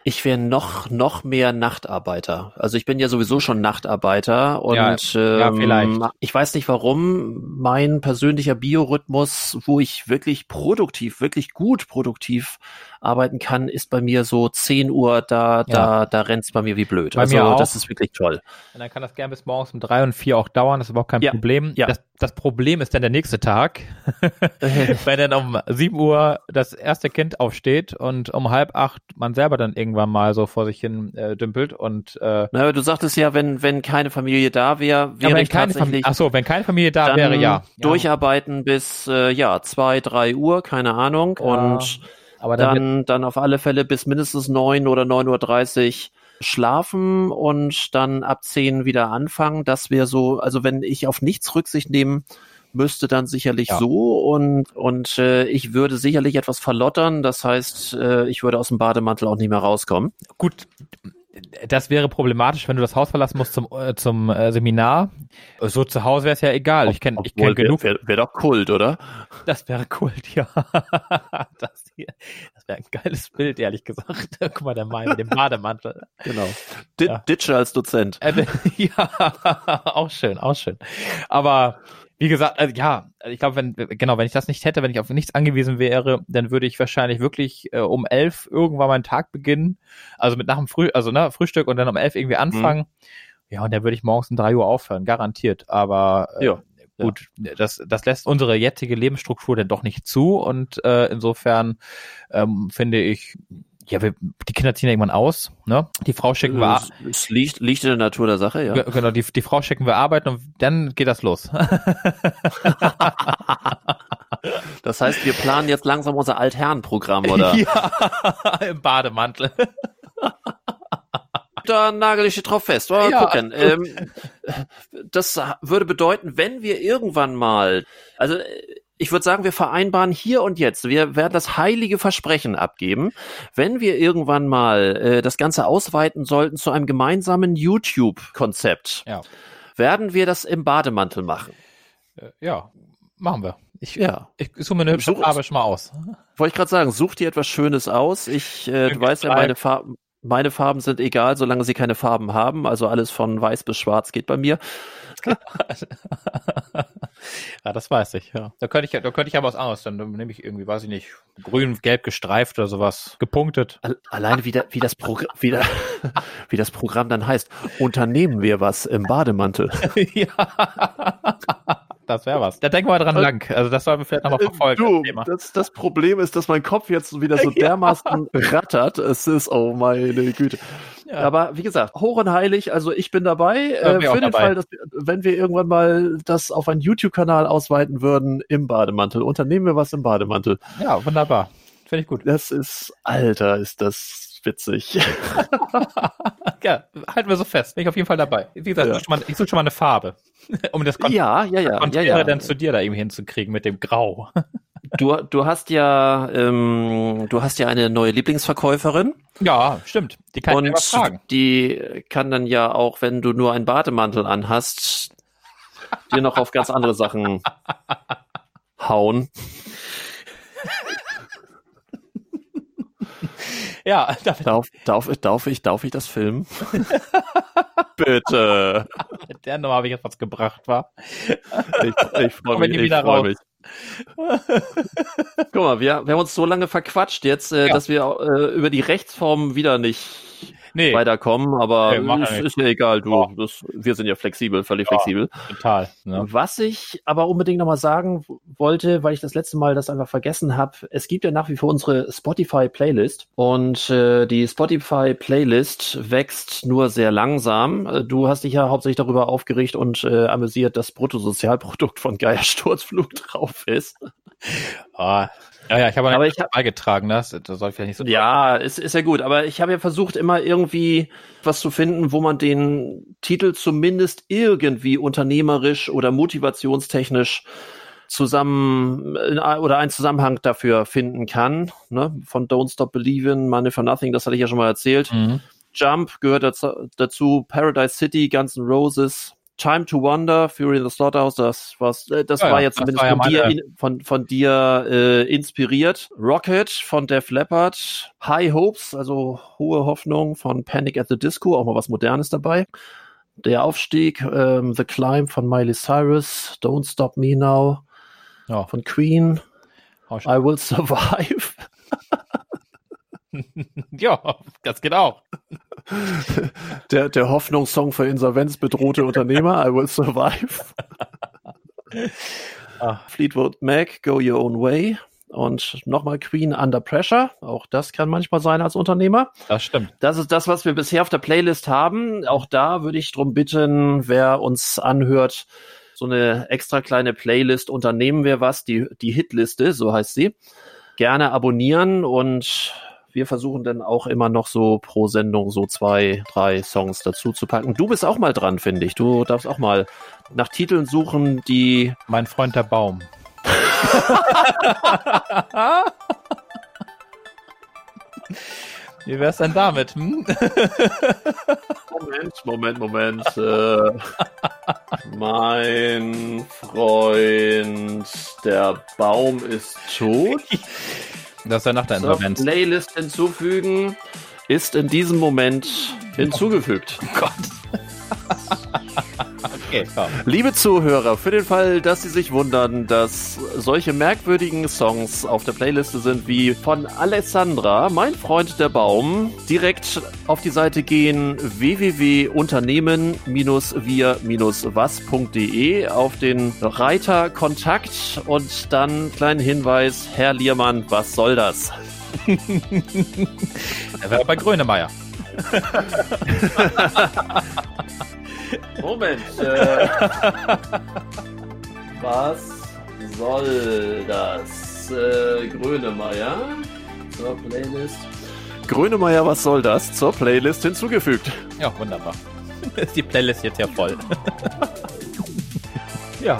ich wäre noch noch mehr Nachtarbeiter. Also ich bin ja sowieso schon Nachtarbeiter und Ja, ähm, ja, vielleicht. ich weiß nicht warum mein persönlicher Biorhythmus, wo ich wirklich produktiv, wirklich gut produktiv arbeiten kann, ist bei mir so 10 Uhr, da, da, da rennt's bei mir wie blöd. Bei also mir auch. das ist wirklich toll. Und dann kann das gern bis morgens um drei und vier auch dauern, das ist überhaupt kein Ja, Problem. ja. Das, das Problem ist dann der nächste Tag, wenn dann um sieben Uhr das erste Kind aufsteht und um halb acht man selber dann irgendwann mal so vor sich hin äh, dümpelt und äh, Na, aber du sagtest ja, wenn, wenn keine Familie da wäre, wäre wenn ich keine tatsächlich Familie, ach so, wenn keine Familie da dann wäre, ja. ja. durcharbeiten bis äh, ja zwei, drei Uhr, keine Ahnung. Ja, und aber dann, dann, dann auf alle Fälle bis mindestens neun oder neun Uhr dreißig schlafen und dann ab zehn wieder anfangen. Das wäre so, also wenn ich auf nichts Rücksicht nehmen müsste, dann sicherlich Ja. so und und äh, ich würde sicherlich etwas verlottern. Das heißt, äh, ich würde aus dem Bademantel auch nicht mehr rauskommen. gut, das wäre problematisch, wenn du das Haus verlassen musst zum, äh, zum äh, Seminar. So zu Hause wäre es ja egal. Ich kenne ich kenn genug Wäre wär doch Kult, oder? Das wäre cool, ja. Das, hier, das wäre ein geiles Bild, ehrlich gesagt. Guck mal, der Mann mit dem Bademantel. Genau. D Ja. Ditsche als Dozent. Äh, ja, auch schön, auch schön. Aber wie gesagt, also ja, ich glaube, wenn genau, wenn ich das nicht hätte, wenn ich auf nichts angewiesen wäre, dann würde ich wahrscheinlich wirklich äh, um elf irgendwann meinen Tag beginnen. Also mit nach dem Früh, also ne, Frühstück und dann um elf irgendwie anfangen. Ja, und dann würde ich morgens um drei Uhr aufhören, garantiert. Aber äh, Ja. gut, das, das lässt unsere jetzige Lebensstruktur denn doch nicht zu. Und äh, insofern ähm, finde ich, ja, wir, die Kinder ziehen ja irgendwann aus, ne? Die Frau schicken wir, Es, es liegt, liegt in der Natur der Sache, ja. Ge- Genau, die, die Frau schicken wir arbeiten und dann geht das los. Das heißt, wir planen jetzt langsam unser Altherrenprogramm, oder? ja, im Bademantel. Da nagel ich dich drauf fest. Mal Ja. gucken. Ähm, das würde bedeuten, wenn wir irgendwann mal, also äh, ich würde sagen, wir vereinbaren hier und jetzt, wir werden das heilige Versprechen abgeben, wenn wir irgendwann mal äh, das Ganze ausweiten sollten zu einem gemeinsamen YouTube-Konzept, Ja. werden wir das im Bademantel machen. Äh, Ja, machen wir. Ich, Ja. ich suche mir eine hübsche Farbe schon mal aus. Wollte ich gerade sagen, such dir etwas Schönes aus. Ich, äh, du weißt ja, meine Farben, meine Farben sind egal, solange sie keine Farben haben. Also alles von weiß bis schwarz geht bei mir. Ja, das weiß ich, ja. Da könnte ich, da könnte ich aber was anderes, dann nehme ich irgendwie, weiß ich nicht, grün, gelb gestreift oder sowas, gepunktet. Al- Alleine wie, der, wie, das Progr wie, der, wie das Programm dann heißt. Unternehmen wir was im Bademantel. ja. Das wäre was. Da denken wir dran lang. Also das sollen wir vielleicht nochmal verfolgen. Äh, Du, das das, das Problem ist, dass mein Kopf jetzt wieder so dermaßen rattert. Es ist, oh meine Güte. Ja. Aber wie gesagt, hoch und heilig, also ich bin dabei. Äh, für den dabei. Fall, dass wir, wenn wir irgendwann mal das auf einen YouTube-Kanal ausweiten würden im Bademantel. Unternehmen wir was im Bademantel. Ja, wunderbar. Finde ich gut. Das ist, Alter, ist das witzig. Ja, halten wir so fest. Bin ich auf jeden Fall dabei. Wie gesagt, Ja. ich suche schon mal- ich suche schon mal eine Farbe. Um das Kon ja, ja, ja, ja, Konträre ja. dann zu dir da irgendwie hinzukriegen mit dem Grau. Du, du hast ja, ähm, du hast ja eine neue Lieblingsverkäuferin. Ja, stimmt. Die kann und was fragen. die kann dann ja auch, wenn du nur einen Bademantel anhast, dir noch auf ganz andere Sachen hauen. Ja, Darf, darf, darf ich, darf ich das filmen? Bitte. mit der Nummer habe ich jetzt was gebracht, war. Ich, ich freue mich. Ich wieder freu raus. mich. Guck mal, wir, wir haben uns so lange verquatscht jetzt, äh, Ja. dass wir äh, über die Rechtsform wieder nicht Nee, weiterkommen, aber ja ist, ja egal, du, Ja. das, wir sind ja flexibel, völlig Ja. flexibel. total. Ne? Was ich aber unbedingt nochmal sagen wollte, weil ich das letzte Mal das einfach vergessen habe, es gibt ja nach wie vor unsere Spotify-Playlist und äh, die Spotify-Playlist wächst nur sehr langsam. Äh, Du hast dich ja hauptsächlich darüber aufgeregt und äh, amüsiert, dass Bruttosozialprodukt von Geier Sturzflug drauf ist. Ah, ja, ja, ich habe Aber ich hab- beigetragen, das, das soll ich vielleicht nicht so. Ja, ist, ist ja gut, aber ich habe ja versucht, immer irgendwie was zu finden, wo man den Titel zumindest irgendwie unternehmerisch oder motivationstechnisch zusammen oder einen Zusammenhang dafür finden kann. Ne? Von Don't Stop Believin', Money for Nothing, das hatte ich ja schon mal erzählt. Mhm. Jump gehört dazu, dazu Paradise City, Guns N' Roses, Time to Wonder, Fury in the Slaughterhouse, das, was, äh, das Ja, war jetzt das zumindest war ja von, dir, in, von, von dir äh, inspiriert. Rocket von Def Leppard, High Hopes, also hohe Hoffnung von Panic at the Disco, auch mal was Modernes dabei. Der Aufstieg, ähm, The Climb von Miley Cyrus, Don't Stop Me Now Ja, von Queen. I Will Survive. ja, ganz genau. Der, der Hoffnungssong für insolvenzbedrohte Unternehmer, I Will Survive. Ah. Fleetwood Mac, Go Your Own Way. Und nochmal Queen Under Pressure. Auch das kann manchmal sein als Unternehmer. Das stimmt. Das ist das, was wir bisher auf der Playlist haben. Auch da würde ich drum bitten, wer uns anhört, so eine extra kleine Playlist unternehmen wir was, die, die Hitliste, so heißt sie. Gerne abonnieren und wir versuchen dann auch immer noch so pro Sendung so zwei, drei Songs dazu zu packen. Du bist auch mal dran, finde ich. Du darfst auch mal nach Titeln suchen, die Mein Freund der Baum. Wie wär's denn damit? Hm? Moment, Moment, Moment. Äh, mein Freund, der Baum ist tot. Das ist ja nach der Insolvenz. Playlist hinzufügen ist in diesem Moment hinzugefügt. Oh Gott. Okay. Liebe Zuhörer, für den Fall, dass Sie sich wundern, dass solche merkwürdigen Songs auf der Playliste sind wie von Alessandra, mein Freund der Baum, direkt auf die Seite gehen www.unternehmen-wir-was.de auf den Reiter Kontakt und dann kleinen Hinweis, Herr Liermann, was soll das? Er wäre bei Grönemeyer. Moment. Äh, was soll das? Äh, Grönemeyer zur Playlist. Grönemeyer, was soll das? Zur Playlist hinzugefügt. Ja, wunderbar. Ist die Playlist jetzt ja voll. ja.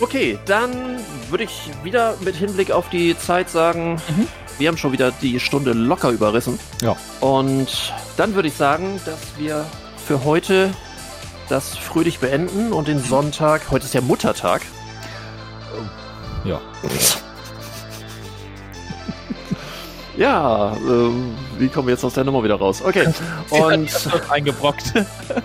Okay, dann würde ich wieder mit Hinblick auf die Zeit sagen, mhm. wir haben schon wieder die Stunde locker überrissen. Ja. Und dann würde ich sagen, dass wir für heute das fröhlich beenden und den Sonntag, heute ist ja Muttertag. Ja. Ja, äh, wie kommen wir jetzt aus der Nummer wieder raus? Okay. Und eingebrockt.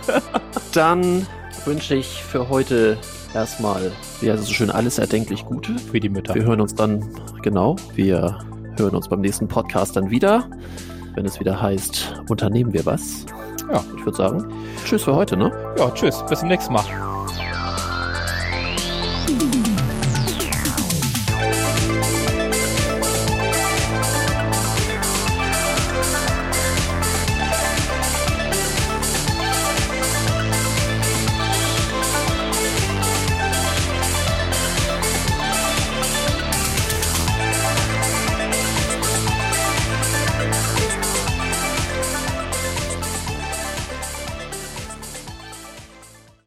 dann wünsche ich für heute erstmal, wie heißt es so schön, alles erdenklich Gute. Für die Mütter. Wir hören uns dann, genau, wir hören uns beim nächsten Podcast dann wieder, wenn es wieder heißt, unternehmen wir was. Ja. Ich würde sagen, tschüss für heute, ne? Ja, tschüss, bis zum nächsten Mal.